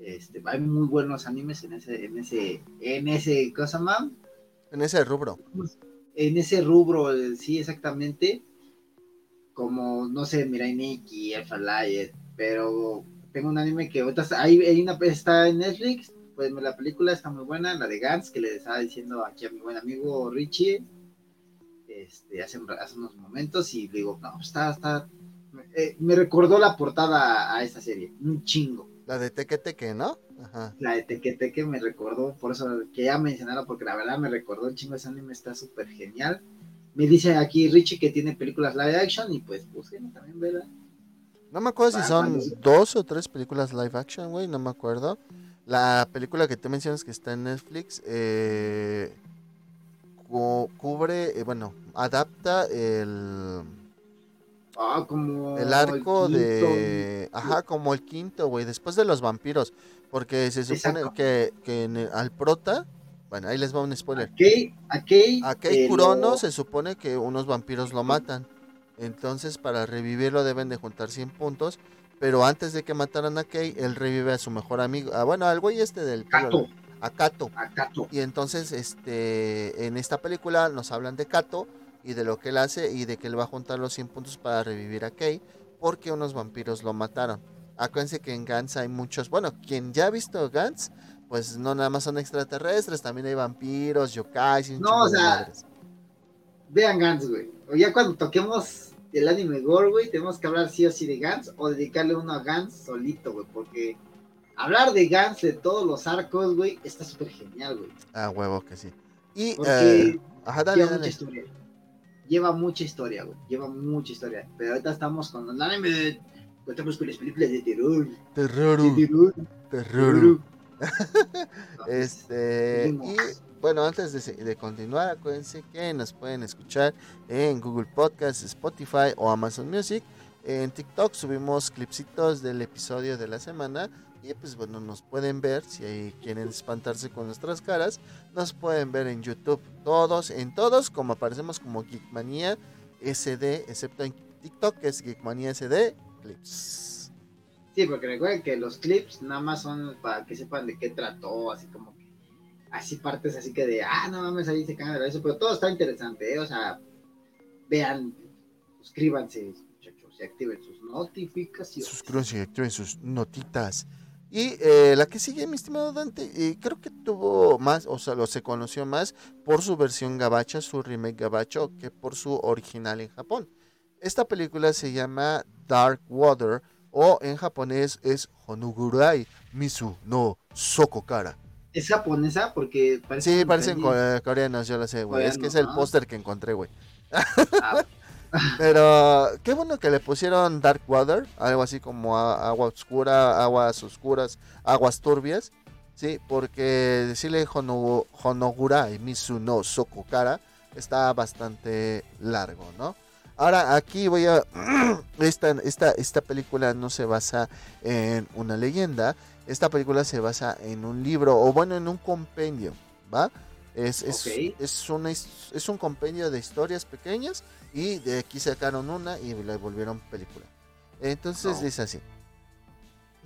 Este, hay muy buenos animes en ese, en ese, en ese, cosa más. En ese rubro. En ese rubro, eh, sí, exactamente. Como, no sé, Mirai Nikki, Alpha Light, pero tengo un anime que ahorita hay, hay una, está en Netflix, pues la película está muy buena, la de Gantz, que le estaba diciendo aquí a mi buen amigo Richie, este, hace, hace unos momentos, y digo, no, está, está, eh, me recordó la portada a esta serie, un chingo. La de Teque Teque, ¿no? Ajá. La de Teque Teque me recordó, por eso que ya mencionaron, porque la verdad me recordó un chingo ese anime, está súper genial. Me dice aquí Richie que tiene películas live action, y pues busquen también, ¿verdad? No me acuerdo si son dos o tres películas live action, güey, no me acuerdo. La película que te mencionas que está en Netflix eh, cubre, eh, bueno, adapta el... Ah, como el arco de... Ajá, como el quinto, güey, después de los vampiros. Porque se supone que, que al prota... Bueno, ahí les va un spoiler. A Kei, a Kurono se supone que unos vampiros lo matan. Entonces, para revivirlo deben de juntar 100 puntos. Pero antes de que mataran a Kei, él revive a su mejor amigo. Ah, bueno, al güey este del... Kato. A Kato. Y entonces, este, en esta película nos hablan de Kato y de lo que él hace y de que él va a juntar los 100 puntos para revivir a Kei porque unos vampiros lo mataron. Acuérdense que en Gantz hay muchos, bueno, quien ya ha visto Gantz, pues no nada más son extraterrestres, también hay vampiros, yokais y No, o sea, vean Gantz, güey. O ya cuando toquemos del anime gore, güey, tenemos que hablar sí o sí de Gans o dedicarle uno a Gans solito, güey, porque hablar de Gans de todos los arcos, güey, está súper genial, güey. Ah, huevo que sí. Y, porque eh, lleva mucha historia. Lleva mucha historia, güey, lleva mucha historia. Pero ahorita estamos con el anime de... Estamos con las películas de terror. Terror. De terror. Terror. *laughs* este... Y bueno, antes de, continuar, acuérdense que nos pueden escuchar en Google Podcast, Spotify o Amazon Music. En TikTok subimos clipsitos del episodio de la semana. Y pues bueno, nos pueden ver si quieren espantarse con nuestras caras. Nos pueden ver en YouTube. Todos, en todos, como aparecemos como Geekmania SD, excepto en TikTok, que es Geekmania SD Clips. Sí, porque recuerden que los clips nada más son para que sepan de qué trató, así como así partes así que de, ah, no mames, ahí se cagan de eso, pero todo está interesante, ¿eh? o sea, vean, suscríbanse, muchachos, y activen sus notificaciones. Suscríbanse y activen sus notitas. Y eh, la que sigue, mi estimado Dante, eh, creo que tuvo más, o sea, lo se conoció más por su versión gabacha, su remake gabacho, que por su original en Japón. Esta película se llama Dark Water, o en japonés es Honogurai Misu no Sokokara. ¿Es japonesa? Porque parece. Sí, parecen coreanos, yo lo sé, güey. Es que es el póster que encontré, güey. Ah. *laughs* Pero qué bueno que le pusieron Dark Water, algo así como agua oscura, aguas oscuras, aguas turbias. Sí, porque decirle Honogura y Misu no Sokokara está bastante largo, ¿no? Ahora aquí voy a... *clears throat* Esta, esta, esta película no se basa en una leyenda, esta película se basa en un libro, o bueno, en un compendio, ¿va? Es, es, es, un compendio de historias pequeñas y de aquí sacaron una y la volvieron película. Entonces dice así.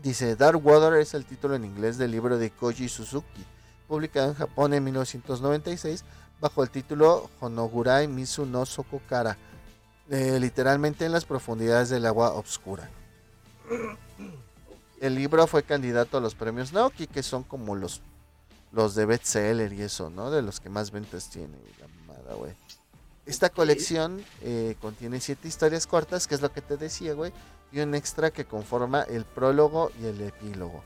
Dice, Dark Water es el título en inglés del libro de Koji Suzuki, publicado en Japón en 1996 bajo el título Honogurai Misu no Sokokara, eh, literalmente en las profundidades del agua oscura. El libro fue candidato a los premios Naoki, que son como los, los de bestseller y eso, ¿no? De los que más ventas tiene. Esta colección eh, contiene siete historias cortas, que es lo que te decía, güey, y un extra que conforma el prólogo y el epílogo.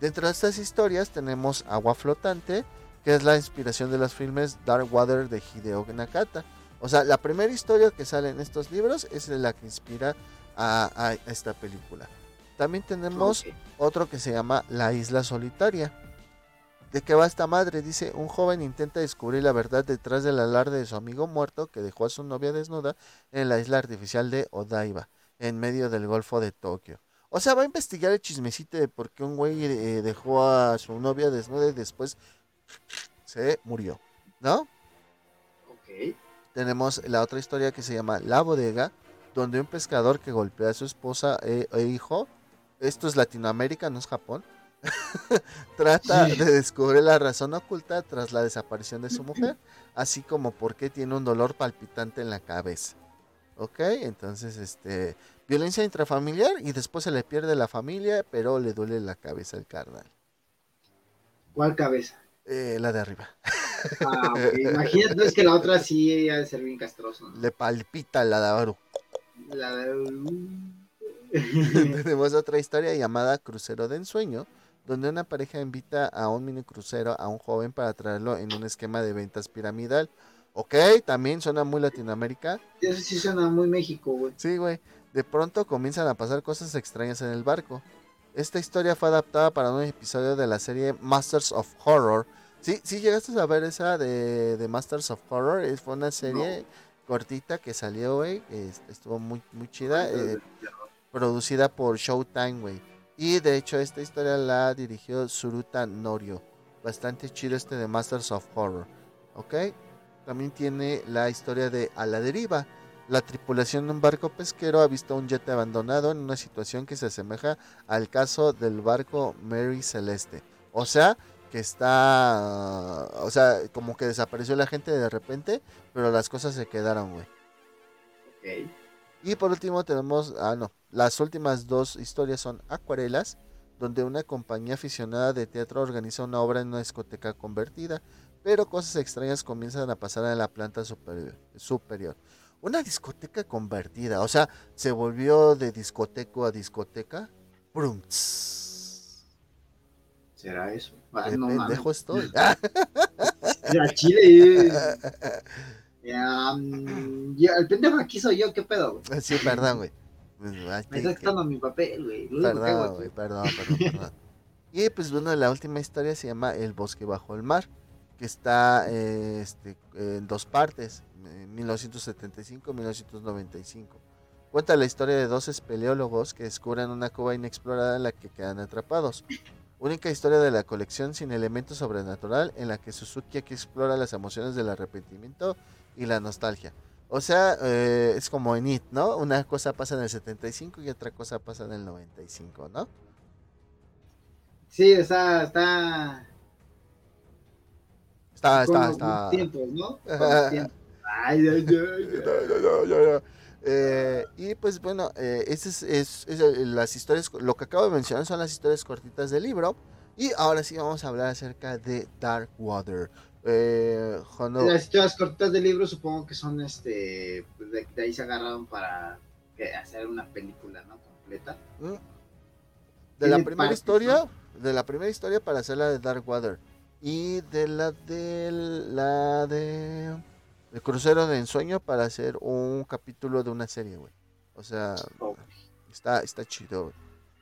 Dentro de estas historias tenemos Agua Flotante, que es la inspiración de los filmes Dark Water de Hideo Nakata, O sea, la primera historia que sale en estos libros es la que inspira a, esta película. También tenemos otro que se llama La Isla Solitaria. ¿De qué va esta madre? Dice, un joven intenta descubrir la verdad detrás del alarde de su amigo muerto que dejó a su novia desnuda en la isla artificial de Odaiba, en medio del Golfo de Tokio. O sea, va a investigar el chismecito de por qué un güey eh, dejó a su novia desnuda y después se murió, ¿no? Ok. Tenemos la otra historia que se llama La Bodega, donde un pescador que golpea a su esposa e, e hijo, esto es Latinoamérica, no es Japón, *laughs* trata de descubrir la razón oculta tras la desaparición de su mujer, así como por qué tiene un dolor palpitante en la cabeza. ¿Ok? Entonces, este, violencia intrafamiliar y después se le pierde la familia, pero le duele la cabeza al carnal. ¿Cuál cabeza? Eh, la de arriba. *laughs* Ah, Imagínate, es que la otra sí ha de ser bien castroso. Le palpita la de oro. La de... Tenemos otra historia llamada Crucero de Ensueño, donde una pareja invita a un mini crucero a un joven para traerlo en un esquema de ventas piramidal. Ok, también suena muy Latinoamérica. Eso sí suena muy México, güey. Sí, güey. De pronto comienzan a pasar cosas extrañas en el barco. Esta historia fue adaptada para un episodio de la serie Masters of Horror. Sí, sí llegaste a ver esa de, Masters of Horror. Fue una serie cortita que salió, güey. Estuvo muy, muy chida. Eh, producida por Showtime, güey. Y de hecho esta historia la dirigió Suruta Norio. Bastante chido este de Masters of Horror. ¿Ok? También tiene la historia de A la deriva. La tripulación de un barco pesquero ha visto un jet abandonado en una situación que se asemeja al caso del barco Mary Celeste. O sea, que está... O sea, como que desapareció la gente de repente, pero las cosas se quedaron, güey. Ok. Y por último tenemos, ah no, las últimas dos historias son Acuarelas, donde una compañía aficionada de teatro organiza una obra en una discoteca convertida, pero cosas extrañas comienzan a pasar en la planta superior. Una discoteca convertida, o sea, se volvió de discoteco a discoteca. ¿Será eso? Ah, no, pendejo estoy. *laughs* Chile. el pendejo aquí soy yo, ¿qué pedo, güey? Sí, perdón, güey. Pues, Me está quitando mi papel, güey. Perdón, güey, perdón, perdón, perdón. *laughs* Y pues bueno, la última historia se llama El bosque bajo el mar, que está eh, este, en dos partes, 1975 y 1995. Cuenta la historia de dos espeleólogos que descubren una cueva inexplorada en la que quedan atrapados. Única historia de la colección sin elementos sobrenatural en la que Suzuki aquí explora las emociones del arrepentimiento y la nostalgia. O sea, eh, es como en It, ¿no? Una cosa pasa en el 75 y otra cosa pasa en el 95, ¿no? Sí, está, está... Está, está, está. Tiempos, ¿no? *laughs* Ay, ay, ay, *laughs* eh, y pues bueno, eh, es, es, las historias, lo que acabo de mencionar son las historias cortitas del libro. Y ahora sí vamos a hablar acerca de Dark Water. Eh, Las historias cortas del libro supongo que son este, de, ahí se agarraron para hacer una película, ¿no? Completa. Mm. De la primera historia, de la primera historia para hacer la de Dark Water y de la de la de el crucero de ensueño para hacer un capítulo de una serie, güey. O sea, está está chido.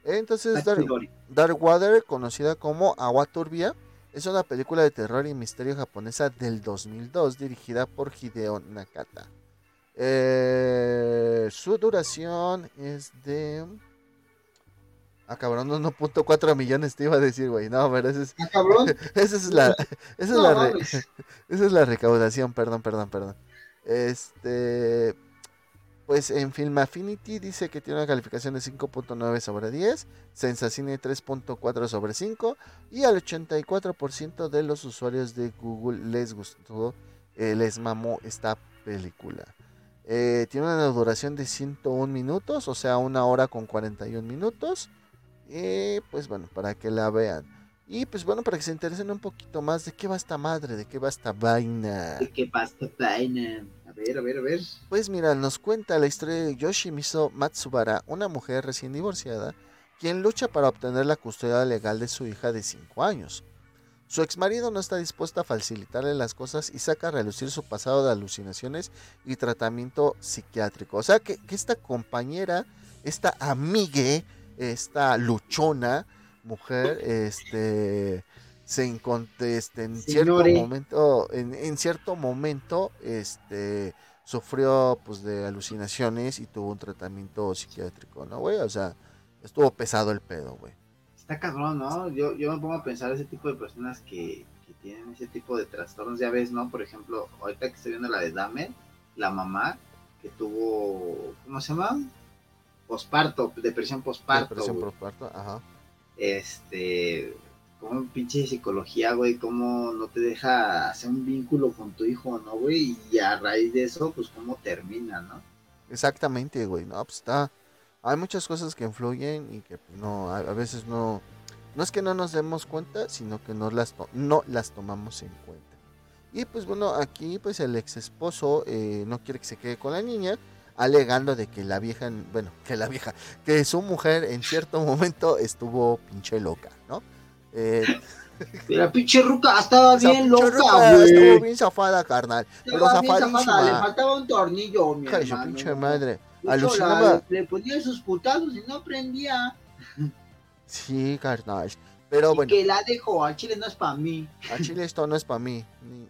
Entonces Dark, Dark Water, conocida como Agua Turbia, es una película de terror y misterio japonesa del 2002 dirigida por Hideo Nakata. Eh, su duración es de... Ah, cabrón, 1.4 millones te iba a decir, güey. No, pero ese es... Ah, cabrón. *laughs* *laughs* esa es la, esa es, la *laughs* esa es la recaudación, perdón, perdón, perdón. Este... Pues en Film Affinity dice que tiene una calificación de 5.9 sobre 10, Sensacine 3.4 sobre 5 y al 84% de los usuarios de Google les gustó, eh, les mamó esta película. Eh, tiene una duración de 101 minutos, o sea, una hora con 41 minutos. Y pues bueno, para que la vean. Y pues bueno, para que se interesen un poquito más de qué va esta madre, de qué va esta vaina. De qué va esta vaina ver, a ver, a ver. Pues mira, nos cuenta la historia de Yoshimiso Matsubara, una mujer recién divorciada, quien lucha para obtener la custodia legal de su hija de 5 años. Su exmarido no está dispuesto a facilitarle las cosas y saca a relucir su pasado de alucinaciones y tratamiento psiquiátrico. O sea que, esta compañera, esta amigue, esta luchona mujer, este se encontró este, en cierto momento, en, cierto momento, este sufrió pues de alucinaciones y tuvo un tratamiento psiquiátrico, ¿no, güey? O sea, estuvo pesado el pedo, güey. Está cabrón, ¿no? Yo, yo me pongo a pensar ese tipo de personas que, tienen ese tipo de trastornos, ya ves, ¿no? Por ejemplo, ahorita que estoy viendo la de Dahmer, la mamá que tuvo, ¿cómo se llama? Posparto, depresión posparto. Depresión posparto, ajá. Este, como pinche psicología, güey, cómo no te deja hacer un vínculo con tu hijo, ¿no, güey? Y a raíz de eso, pues cómo termina, ¿no? Exactamente, güey, no, pues está... Hay muchas cosas que influyen y que pues, no, a, veces no... No es que no nos demos cuenta, sino que no las, no las tomamos en cuenta. Y pues bueno, aquí pues el ex esposo eh, no quiere que se quede con la niña, alegando de que la vieja, bueno, que la vieja, que su mujer en cierto momento estuvo pinche loca, ¿no? Eh, *laughs* la pinche ruca estaba bien loca, güey. Estuvo bien zafada, carnal. pero zafadísima. le faltaba un tornillo, mi hermano. pinche madre. Alucinaba. Le ponía sus putados y no aprendía. Sí, carnal. Pero y bueno. que la dejó, al chile no es para mí. Al chile esto no es para mí.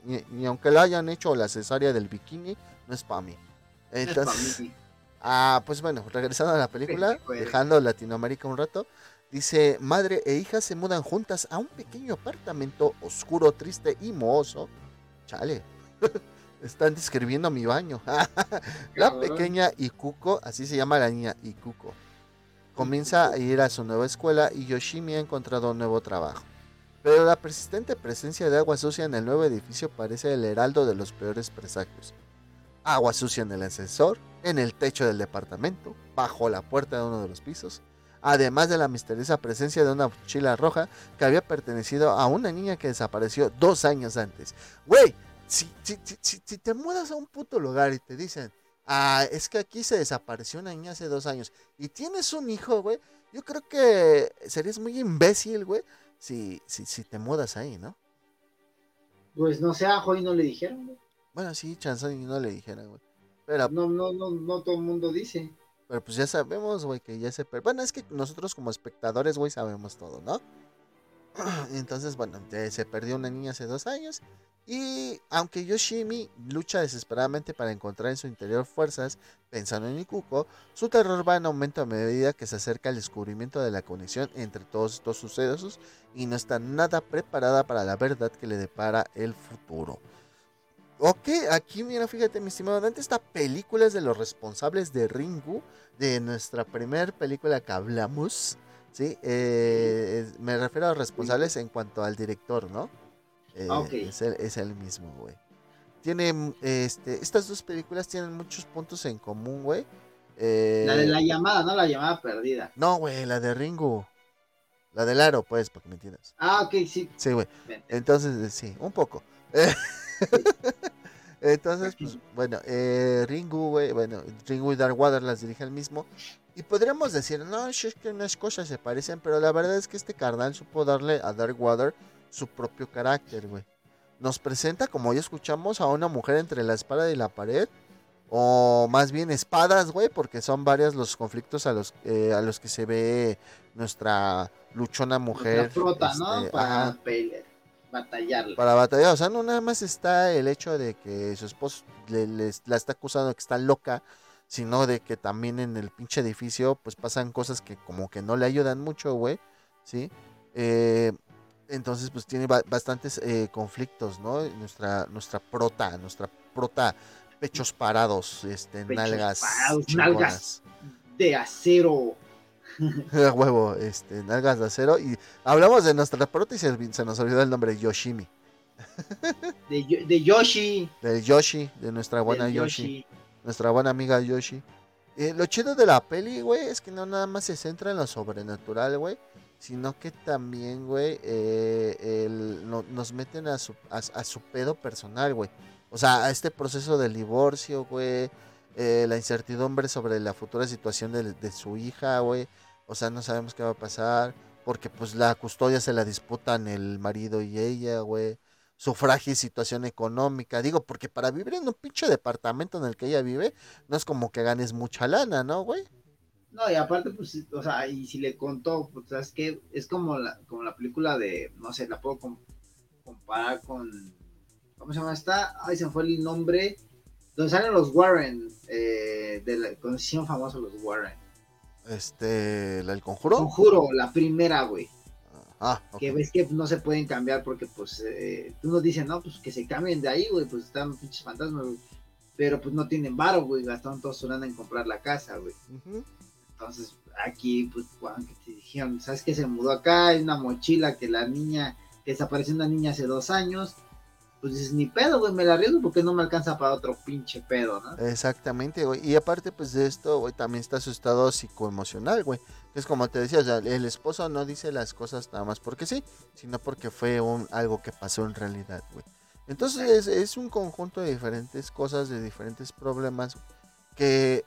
Ni, aunque la hayan hecho la cesárea del bikini, no es para mí. Entonces, ah, pues bueno, regresando a la película, dejando Latinoamérica un rato. Dice, madre e hija se mudan juntas a un pequeño apartamento oscuro, triste y mohoso. Chale, *laughs* están describiendo mi baño. *laughs* la pequeña Ikuko, así se llama la niña Ikuko, comienza a ir a su nueva escuela y Yoshimi ha encontrado un nuevo trabajo. Pero la persistente presencia de agua sucia en el nuevo edificio parece el heraldo de los peores presagios. Agua sucia en el ascensor, en el techo del departamento, bajo la puerta de uno de los pisos, además de la misteriosa presencia de una mochila roja que había pertenecido a una niña que desapareció dos años antes. Güey, si, te mudas a un puto lugar y te dicen, ah, es que aquí se desapareció una niña hace dos años y tienes un hijo, güey, yo creo que serías muy imbécil, güey, si, si, si te mudas ahí, ¿no? Pues no sé, a Joy no le dijeron, güey. Bueno, sí, Chanson no le dijeron, güey. Pero... No, no, no, no todo el mundo dice. Pero pues ya sabemos, güey, que ya se... Bueno, es que nosotros como espectadores, güey, sabemos todo, ¿no? *clears throat* Entonces, bueno, se perdió una niña hace dos años. Y aunque Yoshimi lucha desesperadamente para encontrar en su interior fuerzas, pensando en Ikuko, su terror va en aumento a medida que se acerca al descubrimiento de la conexión entre todos estos sucesos y no está nada preparada para la verdad que le depara el futuro. Ok, aquí mira, fíjate, mi estimado Dante, esta película es de los responsables de Ringu, de nuestra primera película que hablamos, ¿sí? Eh, me refiero a los responsables en cuanto al director, ¿no? Eh, es, el, mismo, güey. Tiene, este, estas dos películas tienen muchos puntos en común, güey. Eh, la de la llamada, ¿no? La llamada perdida. No, güey, la de Ringu. La del aro, pues, para que me entiendas. Ah, ok, sí. Sí, güey. Entonces, sí, un poco. *laughs* Entonces, pues, bueno, eh, Ringu, güey, bueno, Ringu y Darkwater las dirige el mismo. Y podríamos decir, no, es que unas cosas se parecen, pero la verdad es que este carnal supo darle a Darkwater su propio carácter, güey. Nos presenta, como ya escuchamos, a una mujer entre la espada y la pared. O más bien espadas, güey, porque son varios los conflictos a los, eh, a los que se ve nuestra luchona mujer. Nuestra ¿no? Este, Para batallar. Para batallar, o sea, no nada más está el hecho de que su esposo le, la está acusando de que está loca, sino de que también en el pinche edificio pues pasan cosas que como que no le ayudan mucho, güey, ¿sí? Eh, entonces pues tiene bastantes eh, conflictos, ¿no? Nuestra, nuestra prota, nuestra prota, pechos parados, este, nalgas. nalgas de acero. *laughs* huevo, este, nalgas de acero. Y hablamos de nuestra prota y se, nos olvidó el nombre Yoshimi. *laughs* de, de, Yoshi. De Yoshi, de nuestra buena Yoshi. Nuestra buena amiga Yoshi. Eh, lo chido de la peli, güey, es que no nada más se centra en lo sobrenatural, güey. Sino que también, güey, eh, nos meten a su, a, su pedo personal, güey. O sea, a este proceso del divorcio, güey. Eh, la incertidumbre sobre la futura situación de, de su hija, güey. O sea, no sabemos qué va a pasar. porque pues la custodia se la disputan el marido y ella, güey. Su frágil situación económica, digo, porque para vivir en un pinche departamento en el que ella vive, no es como que ganes mucha lana, ¿no, güey? No, y aparte, pues, o sea, y si le contó, pues, ¿sabes qué? Es como la, como la película de, no sé, la puedo comparar con, ¿cómo se llama esta? Ay, se me fue el nombre, donde salen los Warren, eh, de la, hicieron famosos los Warren. Este, ¿el conjuro? Conjuro, la primera, güey. Ah, Que ves que no se pueden cambiar porque, pues, eh, uno dice, no, pues que se cambien de ahí, güey, pues están pinches fantasmas, güey. Pero pues no tienen varo, güey, gastaron toda su lana en comprar la casa, güey. Entonces, aquí, pues, cuando te dijeron, ¿sabes qué? Se mudó acá, hay una mochila que la niña, que desapareció una niña hace dos años, pues dices, ni pedo, güey, me la arriesgo porque no me alcanza para otro pinche pedo, ¿no? Exactamente, güey. Y aparte, pues de esto, güey, también está su estado psicoemocional, güey. Es como te decía, o sea, el esposo no dice las cosas nada más porque sí, sino porque fue un, algo que pasó en realidad, güey. Entonces es, es un conjunto de diferentes cosas, de diferentes problemas, que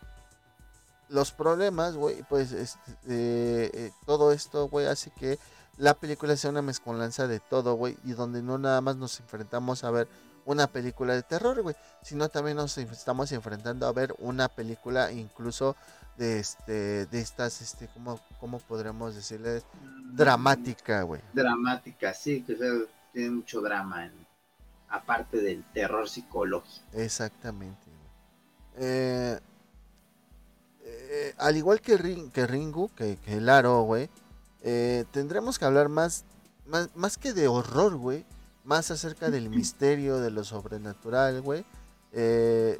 los problemas, güey, pues este, eh, todo esto, güey, hace que la película sea una mezcolanza de todo, güey, y donde no nada más nos enfrentamos a ver una película de terror, güey, sino también nos estamos enfrentando a ver una película incluso de este de estas este cómo cómo podríamos decirle dramática, güey. Dramática, sí, que tiene mucho drama en, aparte del terror psicológico. Exactamente. Eh, eh, al igual que, Ring, que Ringu, que, que Laro, güey, eh, tendremos que hablar más, más, que de horror, güey. Más acerca del *laughs* misterio, de lo sobrenatural, güey. Eh,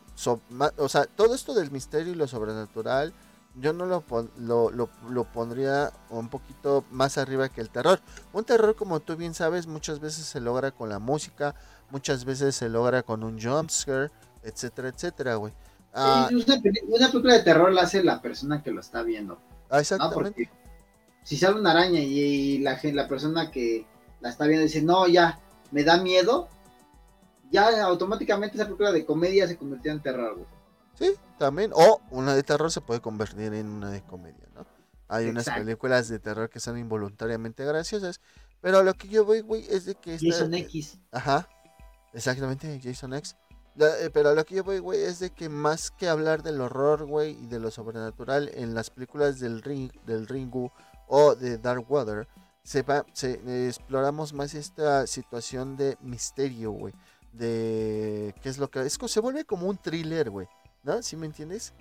o sea, todo esto del misterio y lo sobrenatural, yo no lo, lo, lo, pondría un poquito más arriba que el terror. Un terror, como tú bien sabes, muchas veces se logra con la música, muchas veces se logra con un jumpscare, etcétera, etcétera, güey. Ah, una, película de terror la hace la persona que lo está viendo. Ah, exactamente si sale una araña y, la, la persona que la está viendo dice, no, ya, me da miedo, ya automáticamente esa película de comedia se convirtió en terror, güey. Sí, también. O una de terror se puede convertir en una de comedia, ¿no? Hay unas películas de terror que son involuntariamente graciosas. Pero lo que yo voy, güey, es de que... Jason X. Ajá. Exactamente, Jason X. Eh, pero lo que yo voy, güey, es de que más que hablar del horror, güey, y de lo sobrenatural en las películas del ring, del Ringu o de Dark Water, se va, se, exploramos más esta situación de misterio, güey. De qué es lo que es, se vuelve como un thriller, güey. ¿No? ¿Sí me entiendes?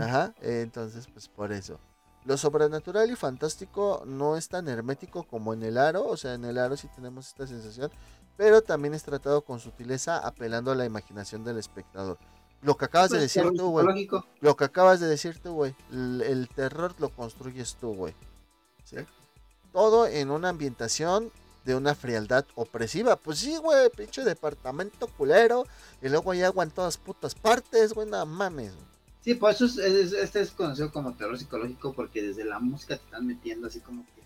Ajá, entonces pues por eso. Lo sobrenatural y fantástico no es tan hermético como en el aro, o sea, en el aro sí tenemos esta sensación, pero también es tratado con sutileza apelando a la imaginación del espectador. Lo que acabas de pues, decir tú, güey. Lo que acabas de decir tú, güey. el terror lo construyes tú, güey. Todo en una ambientación de una frialdad opresiva. Pues sí, güey, pinche departamento culero. Y luego hay agua en todas putas partes, güey, nada mames. Sí, pues eso es, este es conocido como terror psicológico porque desde la música te están metiendo así como que,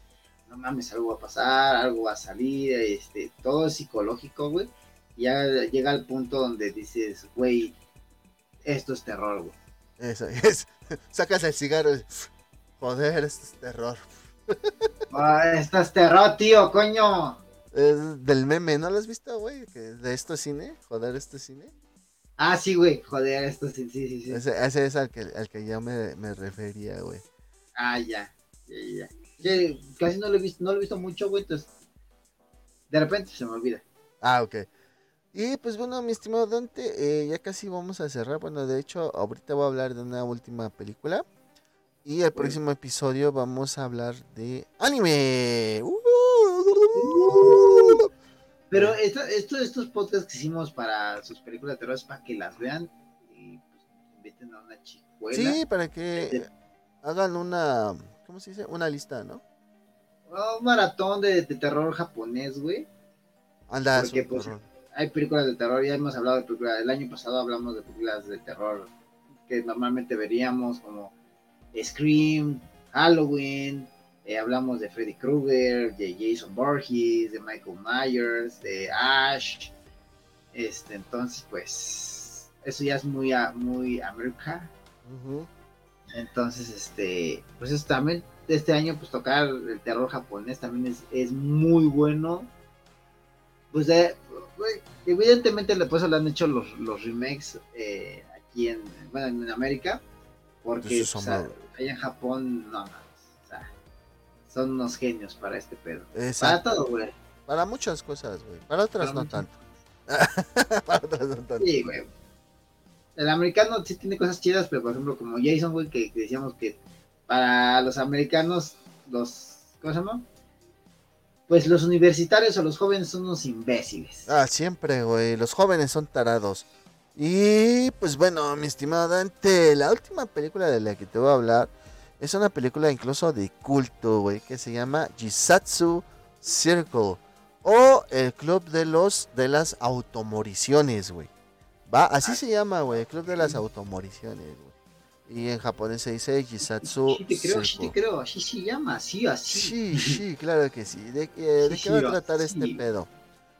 no mames, algo va a pasar, algo va a salir, este, todo es psicológico, güey. Ya llega al punto donde dices, güey, esto es terror, güey. Eso es. *laughs* Sacas el cigarro y, joder, esto es terror. Ah, estás terror, tío, coño. Es del meme, ¿no lo has visto, güey? ¿De esto es cine? Joder, ¿esto es cine? Ah, sí, güey, joder, esto es sí, sí, sí. Ese, ese es al que, al que yo me, me refería, güey. Ah, ya, ya, ya. casi no lo he visto, no lo he visto mucho, güey, entonces de repente se me olvida. Ah, ok. Y pues bueno, mi estimado Dante, eh, ya casi vamos a cerrar. Bueno, de hecho, ahorita voy a hablar de una última película. Y el próximo episodio vamos a hablar de anime. Pero esto, estos podcasts que hicimos para sus películas de terror es para que las vean y pues, inviten a una chicuela. Sí, para que hagan una, ¿cómo se dice? Una lista, ¿no? un maratón de, terror japonés, güey. Anda, Porque pues, hay películas de terror, ya hemos hablado de películas, el año pasado hablamos de películas de terror que normalmente veríamos como Scream, Halloween, eh, hablamos de Freddy Krueger, de Jason Borges, de Michael Myers, de Ash. Este, entonces, pues, eso ya es muy, muy América. Entonces, este, pues eso también este año, pues tocar el terror japonés también es, es muy bueno. Pues eh, evidentemente después le han hecho los, los remakes eh, aquí en, bueno, en América, porque o sea, allá en Japón, no, no, o sea, son unos genios para este pedo. Para todo, güey. Para muchas cosas, güey. Para otras Para no tanto. *laughs* Para otras no tanto. Sí, güey. El americano sí tiene cosas chidas, pero por ejemplo, como Jason, güey, que, que decíamos que para los americanos, los. ¿Cómo se llama? Pues los universitarios o los jóvenes son unos imbéciles. Ah, siempre, güey. Los jóvenes son tarados. Y pues bueno, mi estimado Dante, la última película de la que te voy a hablar es una película incluso de culto, güey, que se llama Jisatsu Circle o el Club de los de las Automoriciones, güey. Va, así se llama, güey, el Club de las Automoriciones, güey. Y en japonés se dice Jisatsu Sí te creo, sí te creo, así se llama, así, así. Sí, sí, claro que sí. ¿De, qué- *laughs* de Sí, qué va a tratar sí. este pedo?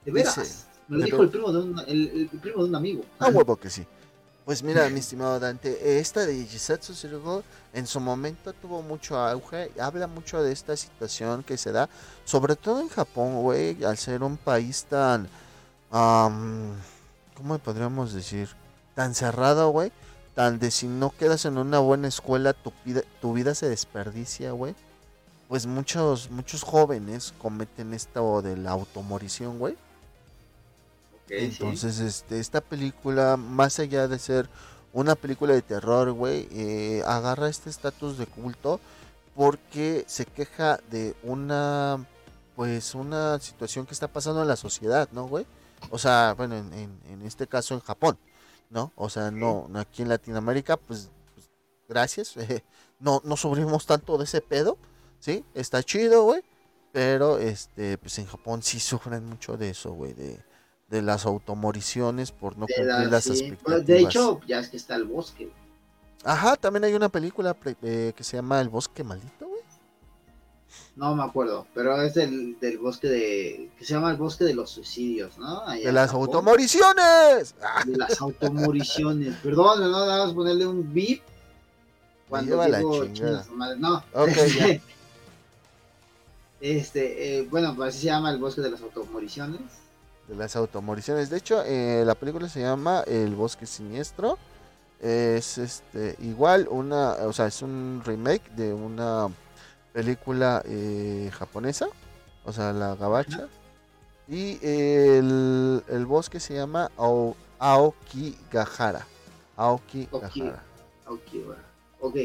De veras. dice- Me lo dijo el primo de un, el, el primo de un amigo. A huevo que sí. Pues mira, mi estimado Dante, esta de Jisatsu Circle en su momento tuvo mucho auge, habla mucho de esta situación que se da, sobre todo en Japón, güey, al ser un país tan, am, ¿cómo podríamos decir? Tan cerrado, güey, tan de si no quedas en una buena escuela, tu vida, tu vida se desperdicia, güey. Pues muchos, muchos jóvenes cometen esto de la automorición, güey. Sí. Entonces, este, esta película, más allá de ser una película de terror, güey, eh, agarra este estatus de culto porque se queja de una, pues, una situación que está pasando en la sociedad, ¿no, güey? O sea, bueno, en, en- en este caso en Japón, ¿no? O sea, no, no aquí en Latinoamérica, pues, pues, gracias, eh, no, no sufrimos tanto de ese pedo, ¿sí? Está chido, güey, pero, este, pues en Japón sí sufren mucho de eso, güey, de de las automoriciones por no De cumplir la- las sí. expectativas. De hecho, ya es que está el bosque. Ajá, también hay una película eh, que se llama El Bosque Maldito, güey. No me acuerdo, pero es del, del bosque de. que se llama el bosque de los suicidios, ¿no? Allá De las automoriciones. *laughs* De las automoriciones. Perdón, no, nada más ponerle un beep. Cuando lleva la digo chingada. chinga su madre. No. Ok, ya. *laughs* Este, eh, bueno, pues así se llama el bosque de las automoriciones. De las automoriciones. De hecho, eh, la película se llama El Bosque Siniestro. Es este igual una, o sea, es un remake de una película eh, japonesa, o sea, la gabacha. Y el, el bosque se llama Ao- Aokigahara. Aokigahara. Ok, bueno. Ok.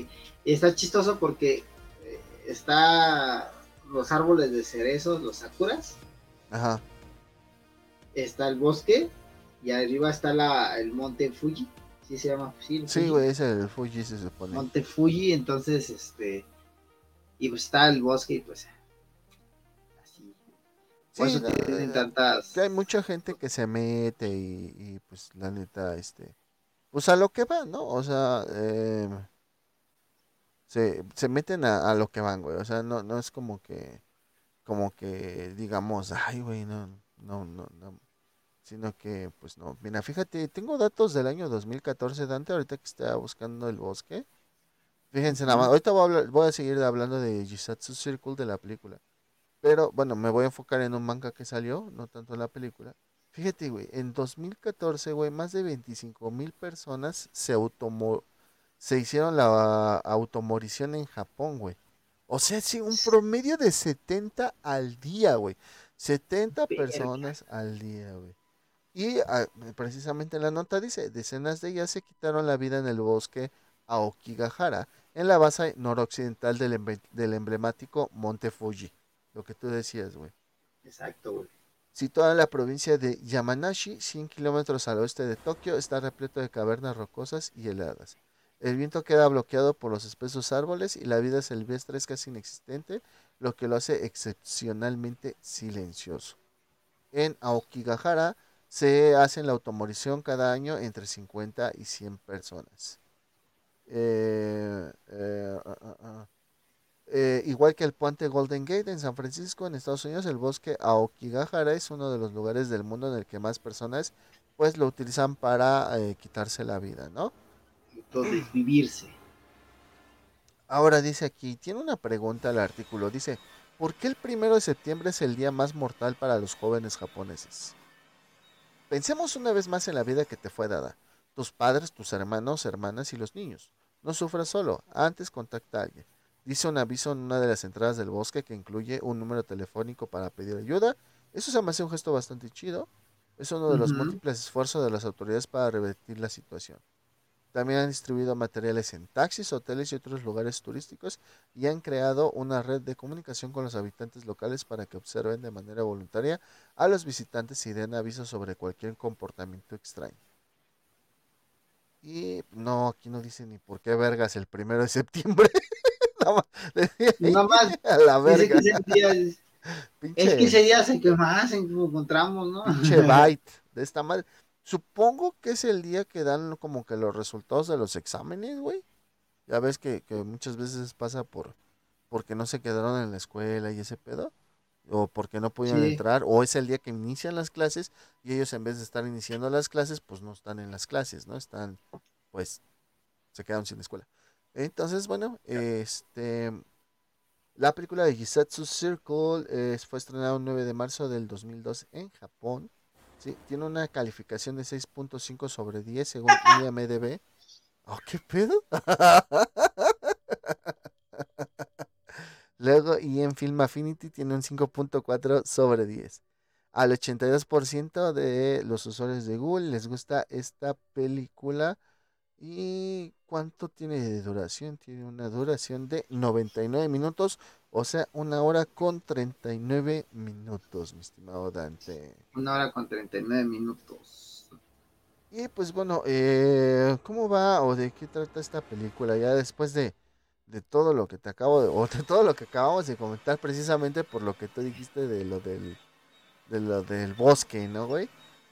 Está chistoso porque eh, está los árboles de cerezos, los sakuras. Ajá. Está el bosque. Y arriba está la, el monte Fuji. Sí se llama sí, el Sí, Fuji. güey, es el Fuji se supone. Monte Fuji, entonces, este, y pues está el bosque y pues, así. Por Sí, eso tienen eh, tantas... que hay mucha gente que se mete y, y, pues la neta, este, pues a lo que van, ¿no? O sea, eh, se, se meten a, a lo que van, güey. O sea, no, no es como que, como que digamos, ay, güey, no, no, no, no. Sino que, pues no. Mira, fíjate, tengo datos del año 2014, Dante, ahorita que estaba buscando el bosque. Fíjense nada más, ahorita voy a, hablar- voy a seguir hablando de Jisatsu Circle de la película. Pero bueno, me voy a enfocar en un manga que salió, no tanto en la película. Fíjate, güey, en 2014, güey, más de 25 mil personas se automo se hicieron la automorición en Japón, güey. O sea, sí, un promedio de 70 al día, güey. 70 Verga. personas al día, güey. Y ah, precisamente la nota dice, decenas de ellas se quitaron la vida en el bosque Aokigahara, en la base noroccidental del, del emblemático Monte Fuji. Lo que tú decías, güey. Exacto, güey. Situada en la provincia de Yamanashi, 100 kilómetros al oeste de Tokio, está repleto de cavernas rocosas y heladas. El viento queda bloqueado por los espesos árboles y la vida silvestre es casi inexistente, lo que lo hace excepcionalmente silencioso. En Aokigahara se hace la automorición cada año entre 50 y 100 personas. Eh, eh, ah, ah, ah. Eh, igual que el puente Golden Gate en San Francisco, en Estados Unidos, el bosque Aokigahara es uno de los lugares del mundo en el que más personas pues lo utilizan para eh, quitarse la vida, ¿no? Entonces, vivirse. Ahora dice aquí, tiene una pregunta al artículo. Dice, ¿por qué el primero de septiembre es el día más mortal para los jóvenes japoneses? Pensemos una vez más en la vida que te fue dada. Tus padres, tus hermanos, hermanas y los niños. No sufras solo. Antes contacta a alguien. Dice un aviso en una de las entradas del bosque que incluye un número telefónico para pedir ayuda. Eso se me hace un gesto bastante chido. Es uno de los múltiples esfuerzos de las autoridades para revertir la situación. También han distribuido materiales en taxis, hoteles y otros lugares turísticos y han creado una red de comunicación con los habitantes locales para que observen de manera voluntaria a los visitantes y den avisos sobre cualquier comportamiento extraño. Y no, aquí no dice ni por qué vergas el primero de septiembre. *laughs* Nada más. *laughs* A la verga. *laughs* es, que ese día se que más encontramos, ¿no? Pinche byte de esta madre. Supongo que es el día que dan como que los resultados de los exámenes, güey. Ya ves que, muchas veces pasa por porque no se quedaron en la escuela y ese pedo. O porque no pudieron entrar. O es el día que inician las clases y ellos en vez de estar iniciando las clases, pues no están en las clases, ¿no? Están, pues, se quedaron sin escuela. Entonces, bueno, este... La película de Gisatsu Circle eh, fue estrenada el 9 de marzo del 2002 en Japón. Tiene una calificación de 6.5 sobre 10 según IMDB. Oh, ¿Qué pedo? Luego, y en Film Affinity tiene un 5.4 sobre 10. Al 82% de los usuarios de Google les gusta esta película. ¿Y cuánto tiene de duración? Tiene una duración de 99 minutos o sea, una hora con 39 minutos, mi estimado Dante. Una hora con 39 minutos. Y pues bueno, eh, ¿cómo va o de qué trata esta película? Ya después de, de todo lo que te acabo de, *laughs* o de todo lo que acabamos de comentar, precisamente por lo que tú dijiste de lo del, de lo del bosque, ¿no, güey?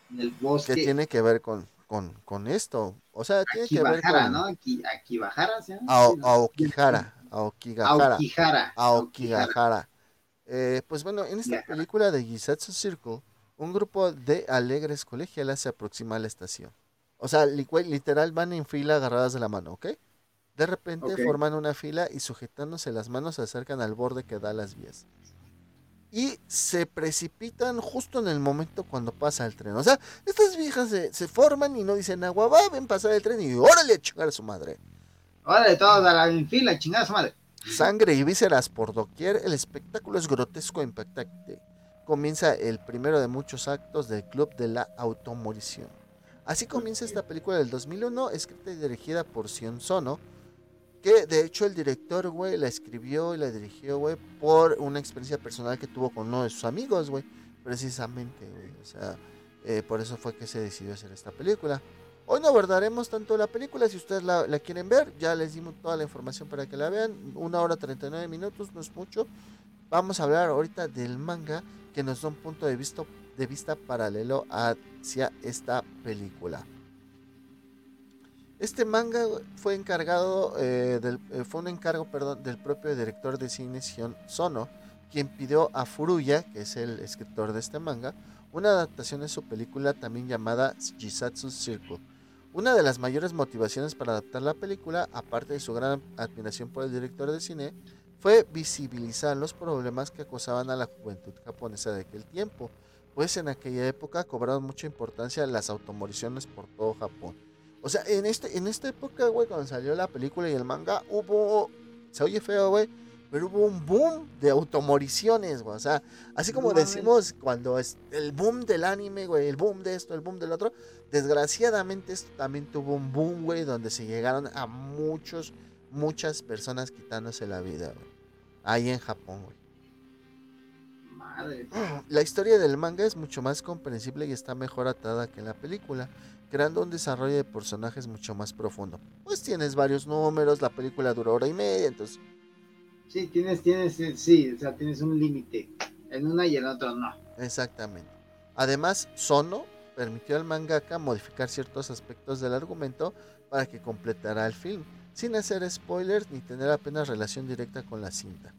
Del bosque. ¿Qué tiene que ver con, con, con esto? O sea, tiene que ver con... ¿no? Aquí, aquí Bajara, ¿sí? Aokihara. Aokigahara. Aokigahara. Eh, pues bueno, en esta película de Gisatsu Circle, un grupo de alegres colegialas se aproxima a la estación. O sea, literal van en fila agarradas de la mano, ¿ok? De repente forman una fila y sujetándose las manos se acercan al borde que da a las vías. Y se precipitan justo en el momento cuando pasa el tren. O sea, estas viejas se, se forman y no dicen agua, va, ven pasar el tren y órale a chingar a su madre. Órale, todos a la fila, chingada su madre. Sangre y vísceras por doquier, el espectáculo es grotesco e impactante. Comienza el primero de muchos actos del Club de la Automorición. Así comienza esta película del 2001, escrita y dirigida por Sion Sono, que de hecho el director, güey, la escribió y la dirigió, güey, por una experiencia personal que tuvo con uno de sus amigos, güey, precisamente, güey. O sea, eh, por eso fue que se decidió hacer esta película. Hoy no abordaremos tanto la película, si ustedes la, quieren ver, ya les dimos toda la información para que la vean. Una hora 39 minutos, no es mucho. Vamos a hablar ahorita del manga que nos da un punto de vista, de vista paralelo hacia esta película. Este manga fue encargado, eh, eh, fue un encargo perdón, del propio director de cine Shion Sono, quien pidió a Furuya, que es el escritor de este manga, una adaptación de su película también llamada Jisatsu Circle una de las mayores motivaciones para adaptar la película, aparte de su gran admiración por el director de cine, fue visibilizar los problemas que acosaban a la juventud japonesa de aquel tiempo, pues en aquella época cobraron mucha importancia las automoriciones por todo Japón. O sea, en, este, en esta época, güey, cuando salió la película y el manga, hubo... Se oye feo, güey, pero hubo un boom de automoriciones, güey. O sea, así como decimos cuando es el boom del anime, güey, el boom de esto, el boom del otro, desgraciadamente esto también tuvo un boom, güey, donde se llegaron a muchos, muchas personas quitándose la vida, güey. Ahí en Japón, güey. Madre. La historia del manga es mucho más comprensible y está mejor atada que en la película, creando un desarrollo de personajes mucho más profundo. Pues tienes varios números, la película dura hora y media, entonces Sí, tienes, tienes, eh, sí, o sea, tienes un límite. En una y en otra no. Exactamente. Además, Sono permitió al mangaka modificar ciertos aspectos del argumento para que completara el film, sin hacer spoilers ni tener apenas relación directa con la cinta.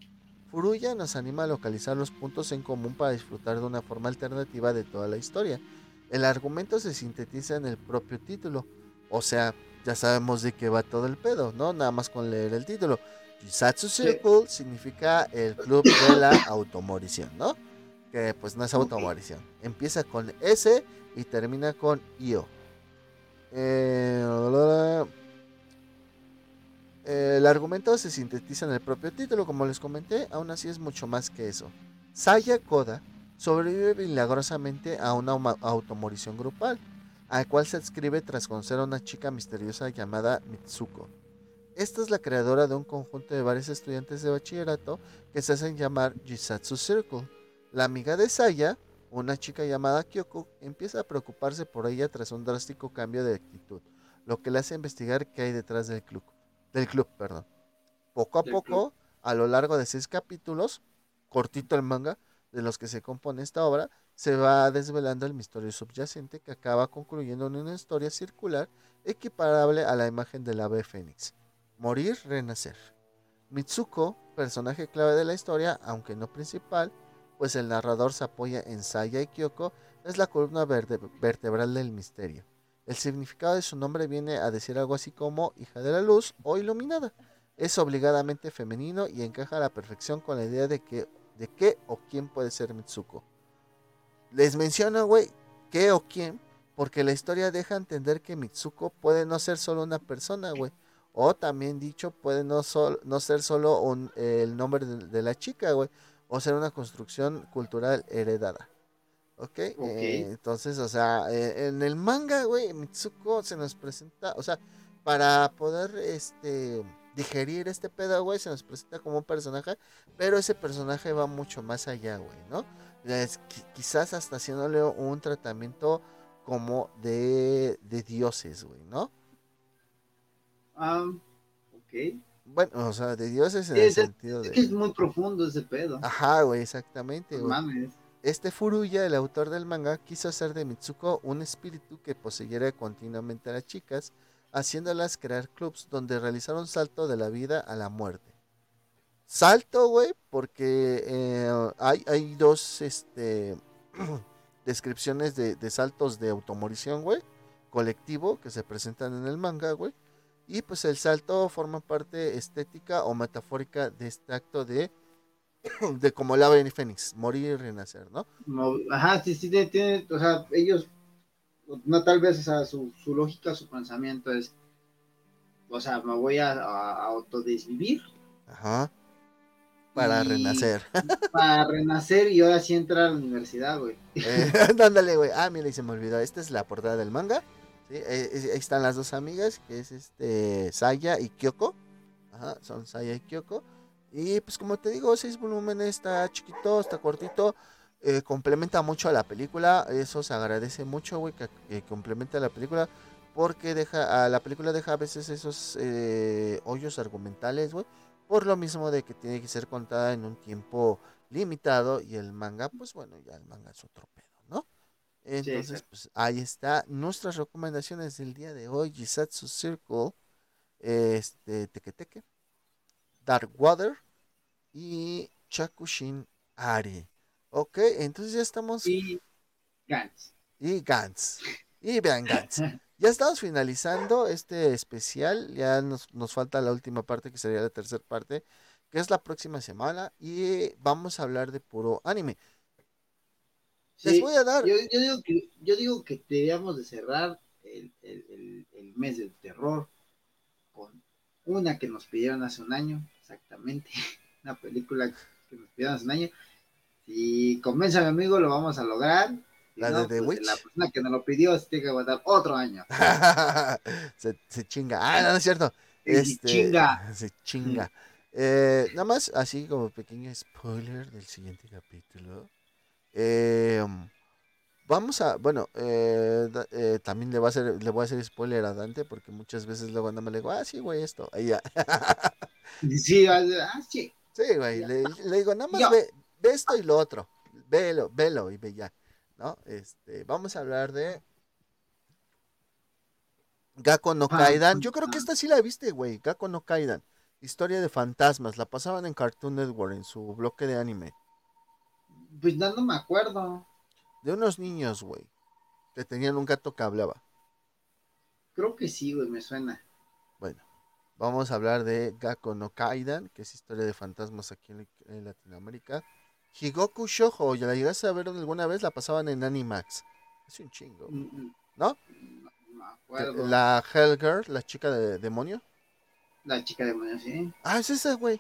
Furuya nos anima a localizar los puntos en común para disfrutar de una forma alternativa de toda la historia. El argumento se sintetiza en el propio título, o sea, ya sabemos de qué va todo el pedo, ¿no? Nada más con leer el título. Jisatsu Circle significa el club de la automorición, ¿no? Que pues no es automorición. Empieza con S y termina con IO. Eh, el argumento se sintetiza en el propio título, como les comenté, aún así es mucho más que eso. Saya Koda sobrevive milagrosamente a una automorición grupal, al cual se adscribe tras conocer a una chica misteriosa llamada Mitsuko. Esta es la creadora de un conjunto de varios estudiantes de bachillerato que se hacen llamar Jisatsu Circle. La amiga de Saya, una chica llamada Kyoko, empieza a preocuparse por ella tras un drástico cambio de actitud, lo que le hace investigar qué hay detrás del club. Del club perdón. Poco a poco, a lo largo de seis capítulos, cortito el manga, de los que se compone esta obra, se va desvelando el misterio subyacente que acaba concluyendo en una historia circular equiparable a la imagen del ave fénix. Morir, renacer. Mitsuko, personaje clave de la historia, aunque no principal, pues el narrador se apoya en Saya y Kyoko, es la columna vertebral del misterio. El significado de su nombre viene a decir algo así como hija de la luz o iluminada. Es obligadamente femenino y encaja a la perfección con la idea de que de qué o quién puede ser Mitsuko. Les menciono, güey, qué o quién, porque la historia deja entender que Mitsuko puede no ser solo una persona, güey. O también dicho, puede no, no ser solo el nombre de, la chica, güey. O ser una construcción cultural heredada. ¿Ok? Eh, entonces, o sea, eh, en el manga, güey, Mitsuko se nos presenta, o sea, para poder, este, digerir este pedo, güey, se nos presenta como un personaje, pero ese personaje va mucho más allá, güey, ¿no? quizás hasta haciéndole un tratamiento como de, de dioses, güey, ¿no? Ah, ok. Bueno, o sea, de dioses en el sentido de... Es que es muy profundo ese pedo. Ajá, güey, exactamente, güey. Mames. Este Furuya, el autor del manga, quiso hacer de Mitsuko un espíritu que poseyera continuamente a las chicas, haciéndolas crear clubs donde realizar un salto de la vida a la muerte. Salto, güey, porque eh, hay, hay dos este, *clears throat* descripciones de, saltos de automorición, güey, colectivo, que se presentan en el manga, güey. Y pues el salto forma parte estética o metafórica de este acto de, *coughs* de como el ave Fénix, morir y renacer, ¿no? Ajá, sí, sí, tiene, o sea, ellos no tal vez, o su, su, lógica, su pensamiento es, o sea, me voy a, autodesvivir. Ajá. Para renacer. *laughs* Para renacer y ahora sí entrar a la universidad, güey. Eh, *laughs* ándale, güey. Ah, mira, y se me olvidó. Esta es la portada del manga. ¿Sí? Eh, ahí están las dos amigas, que es este Saya y Kyoko. Ajá, son Saya y Kyoko. Y pues como te digo, seis volúmenes, está chiquito, está cortito. Eh, complementa mucho a la película. Eso se agradece mucho, güey, que, complementa a la película. Porque deja, la película deja a veces esos eh, hoyos argumentales, güey. Por lo mismo de que tiene que ser contada en un tiempo limitado. Y el manga, pues bueno, ya el manga es otro pedo, Entonces, pues ahí está. Nuestras recomendaciones del día de hoy. Jisatsu Circle. Este, Teke. Dark Water. Y Chakushin Ari. Ok, entonces ya estamos. Y Gantz. Y Gantz. Y vean Gantz. *laughs* ya estamos finalizando este especial. Ya nos, falta la última parte, que sería la tercera parte, que es la próxima semana. Y vamos a hablar de puro anime. Les voy a dar. Yo, digo que, yo digo que deberíamos de cerrar el, el mes del terror con una que nos pidieron hace un año, exactamente. *laughs* Una película que nos pidieron hace un año si convence a mi amigo, lo vamos a lograr. la de The pues, Witch. La persona que nos lo pidió se tiene que aguantar otro año. *laughs* se, chinga. Ah, no, es cierto. Se este, chinga. *laughs* Se chinga. Eh, nada más, así como pequeño spoiler del siguiente capítulo. Eh, vamos a, bueno, eh, eh, también le voy, a hacer, le voy a hacer spoiler a Dante porque muchas veces luego anda me le digo, ah, sí, güey, esto. Ahí ya. *laughs* sí, ah, sí. Sí, güey, le, le, digo, nada más ve, ve esto y lo otro, velo, velo y ve ya, ¿no? Este, vamos a hablar de Gakko no Kaidan. Yo creo que esta sí la viste, güey, Gakko no Kaidan. Historia de fantasmas, la pasaban en Cartoon Network en su bloque de anime. Pues no, me acuerdo. De unos niños, güey, que tenían un gato que hablaba. Creo que sí, güey, me suena. Bueno, Vamos a hablar de Gakko no Kaidan, que es historia de fantasmas aquí en, en Latinoamérica. Higoku Shoujo, ¿ya la llegaste a ver alguna vez? La pasaban en Animax. Es un chingo, Mm, mm, ¿no? No. La Hellgirl, la chica de demonio. La chica de moño, sí. Ah, es esa, güey.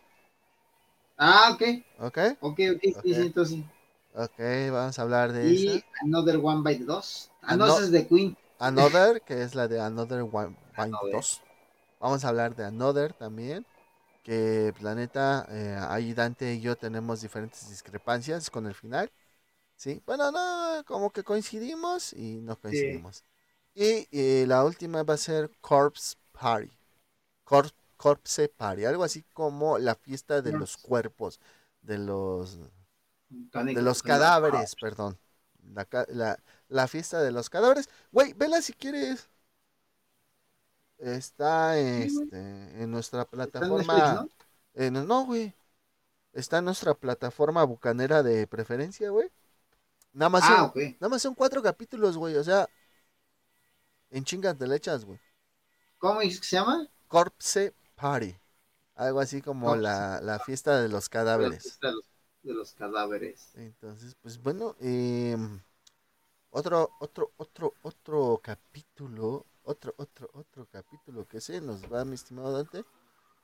Ah, ok. ¿Ok? Ok, ok, sí, Ok. sí, entonces sí. Ok, vamos a hablar de Y esa. Another One by the Dos. Ah, no, es de Queen. Another, que es la de Another One Another. 2. Vamos a hablar de Another también. Que pues, la neta, eh, ahí Dante y yo tenemos diferentes discrepancias con el final. Sí, bueno, no, como que coincidimos y no coincidimos. Y eh, la última va a ser Corpse Party. Cor- Corpse Party, algo así como la fiesta de los cuerpos, de los de los cadáveres, perdón. La, la, la fiesta de los cadáveres. Güey, vela si quieres. Está este, en nuestra en plataforma. En- no, güey. Está en nuestra plataforma bucanera de preferencia, güey. Nada más, Ah, son, nada más son cuatro capítulos, güey. O sea, en chingas de lechas, güey. ¿Cómo es que se llama? Corpse Party. Algo así como la, la fiesta de los cadáveres. De los, de los cadáveres. Entonces, pues bueno, em, otro, otro, otro, otro capítulo, otro, otro, otro capítulo que se nos va, mi estimado Dante.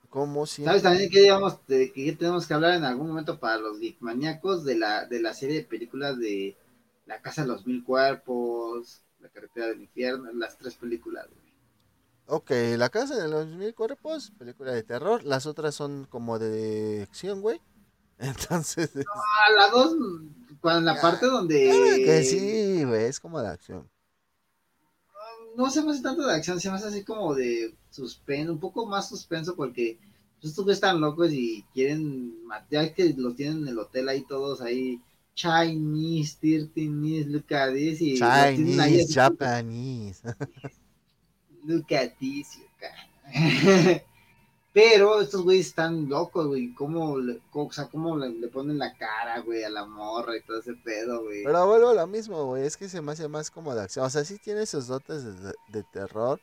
Como siempre. ¿Sabes también que, digamos, de, que tenemos que hablar en algún momento para los geekmaníacos de la, de la serie de películas de La Casa de los Mil Cuerpos, La Carretera del Infierno, las tres películas, güey. Ok, La Casa de los Mil Cuerpos, película de terror. Las otras son como de acción, güey. Entonces, Ah, la dos, cuando la parte donde... ah, que sí, güey, es como de acción. No se me hace tanto de acción, se me hace así como de suspenso, un poco más suspenso porque estos güeyes están locos y quieren matar, que los tienen en el hotel ahí todos ahí, Chinese, Tirtinis, look at this, y ahí Chinese, Japanese. look at this. Pero estos güeyes están locos, güey, cómo, le- o sea, cómo le, le ponen la cara, güey, a la morra y todo ese pedo, güey. Pero vuelvo a lo mismo, güey. Es que se me hace más como de acción. O sea, sí tiene sus dotes de, de- terror.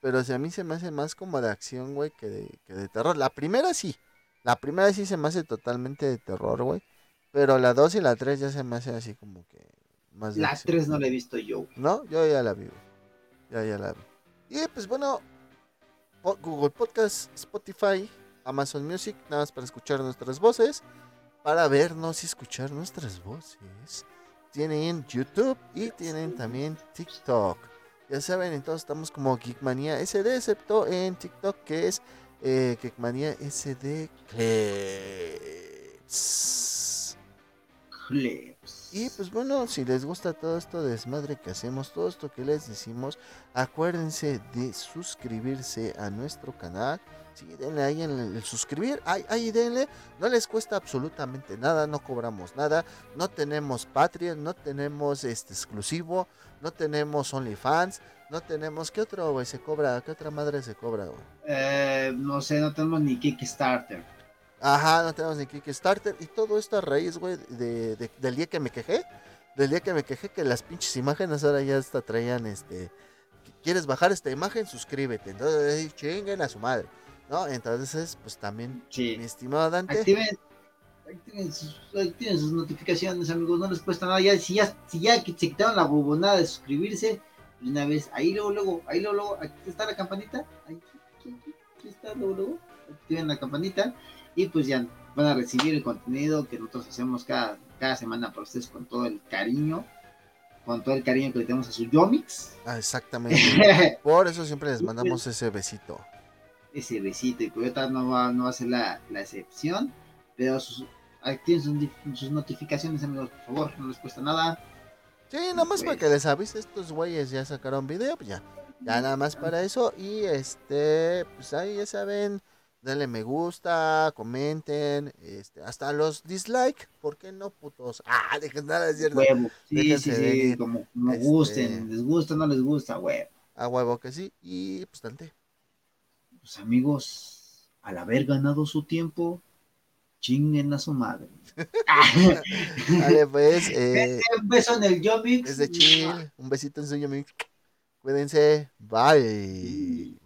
Pero si a mí se me hace más como de acción, güey, que de, que de terror. La primera sí. La primera sí se me hace totalmente de terror, güey. Pero la 2 y la 3 ya se me hace así como que más de La acción. 3 no la he visto yo, güey. No, yo ya la vi, güey. Ya, ya la vi. Y pues bueno, Google Podcast, Spotify, Amazon Music, nada más para escuchar nuestras voces, para vernos y escuchar nuestras voces. Tienen YouTube y tienen también TikTok. Ya saben, entonces estamos como Geekmania SD, excepto en TikTok que es eh, Geekmania SD Clips. Clips. Y pues bueno, si les gusta todo esto de desmadre que hacemos, todo esto que les decimos, acuérdense de suscribirse a nuestro canal. Sí, denle ahí en el suscribir, ahí, ahí denle, no les cuesta absolutamente nada, no cobramos nada, no tenemos Patreon, no tenemos este exclusivo, no tenemos OnlyFans, no tenemos, ¿qué otro güey se cobra? ¿Qué otra madre se cobra, güey? Eh, no sé, no tenemos ni Kickstarter. Ajá, no tenemos ni Kickstarter. Y todo esto a raíz, güey, de, de- del día que me quejé. Del día que me quejé que las pinches imágenes ahora ya hasta traían este. ¿Quieres bajar esta imagen? Suscríbete. Entonces, chinguen a su madre. ¿No? Entonces, pues también, Sí. mi estimado Dante. Activen, activen, sus, activen sus notificaciones, amigos, no les cuesta nada. Ya, si, ya, si ya se quitaron la bobonada de suscribirse, una vez, ahí luego, luego, ahí luego, luego, aquí está la campanita. Ahí, aquí, aquí, aquí está, luego, luego. Activen la campanita y pues ya van a recibir el contenido que nosotros hacemos cada, cada semana para ustedes con todo el cariño. Con todo el cariño que le tenemos a su Yomix. Ah, exactamente. *laughs* Por eso siempre les mandamos ese besito. ese besito y Coyota no va, no va a ser la, la excepción, pero sus, activen sus, notificaciones amigos, por favor, no les cuesta nada. Sí, nada más para Pues- que les avise, estos güeyes ya sacaron video, pues ya. Ya nada más para eso. Y este, pues ahí ya saben, denle me gusta, comenten, este, hasta los dislike, ¿por qué no, putos? Ah, *laughs* dejen nada, es cierto. Huevo, sí, sí, Déjense sí, como, como este- gusten, les gusta, no les gusta, huevo. A huevo que sí. Y pues Dante. Pues amigos, al haber ganado su tiempo, chinguen a su madre. *laughs* Vale, pues, *laughs* eh, Un beso en el Yomix. es de chill. Un besito en suyo, mi. Cuídense. Bye.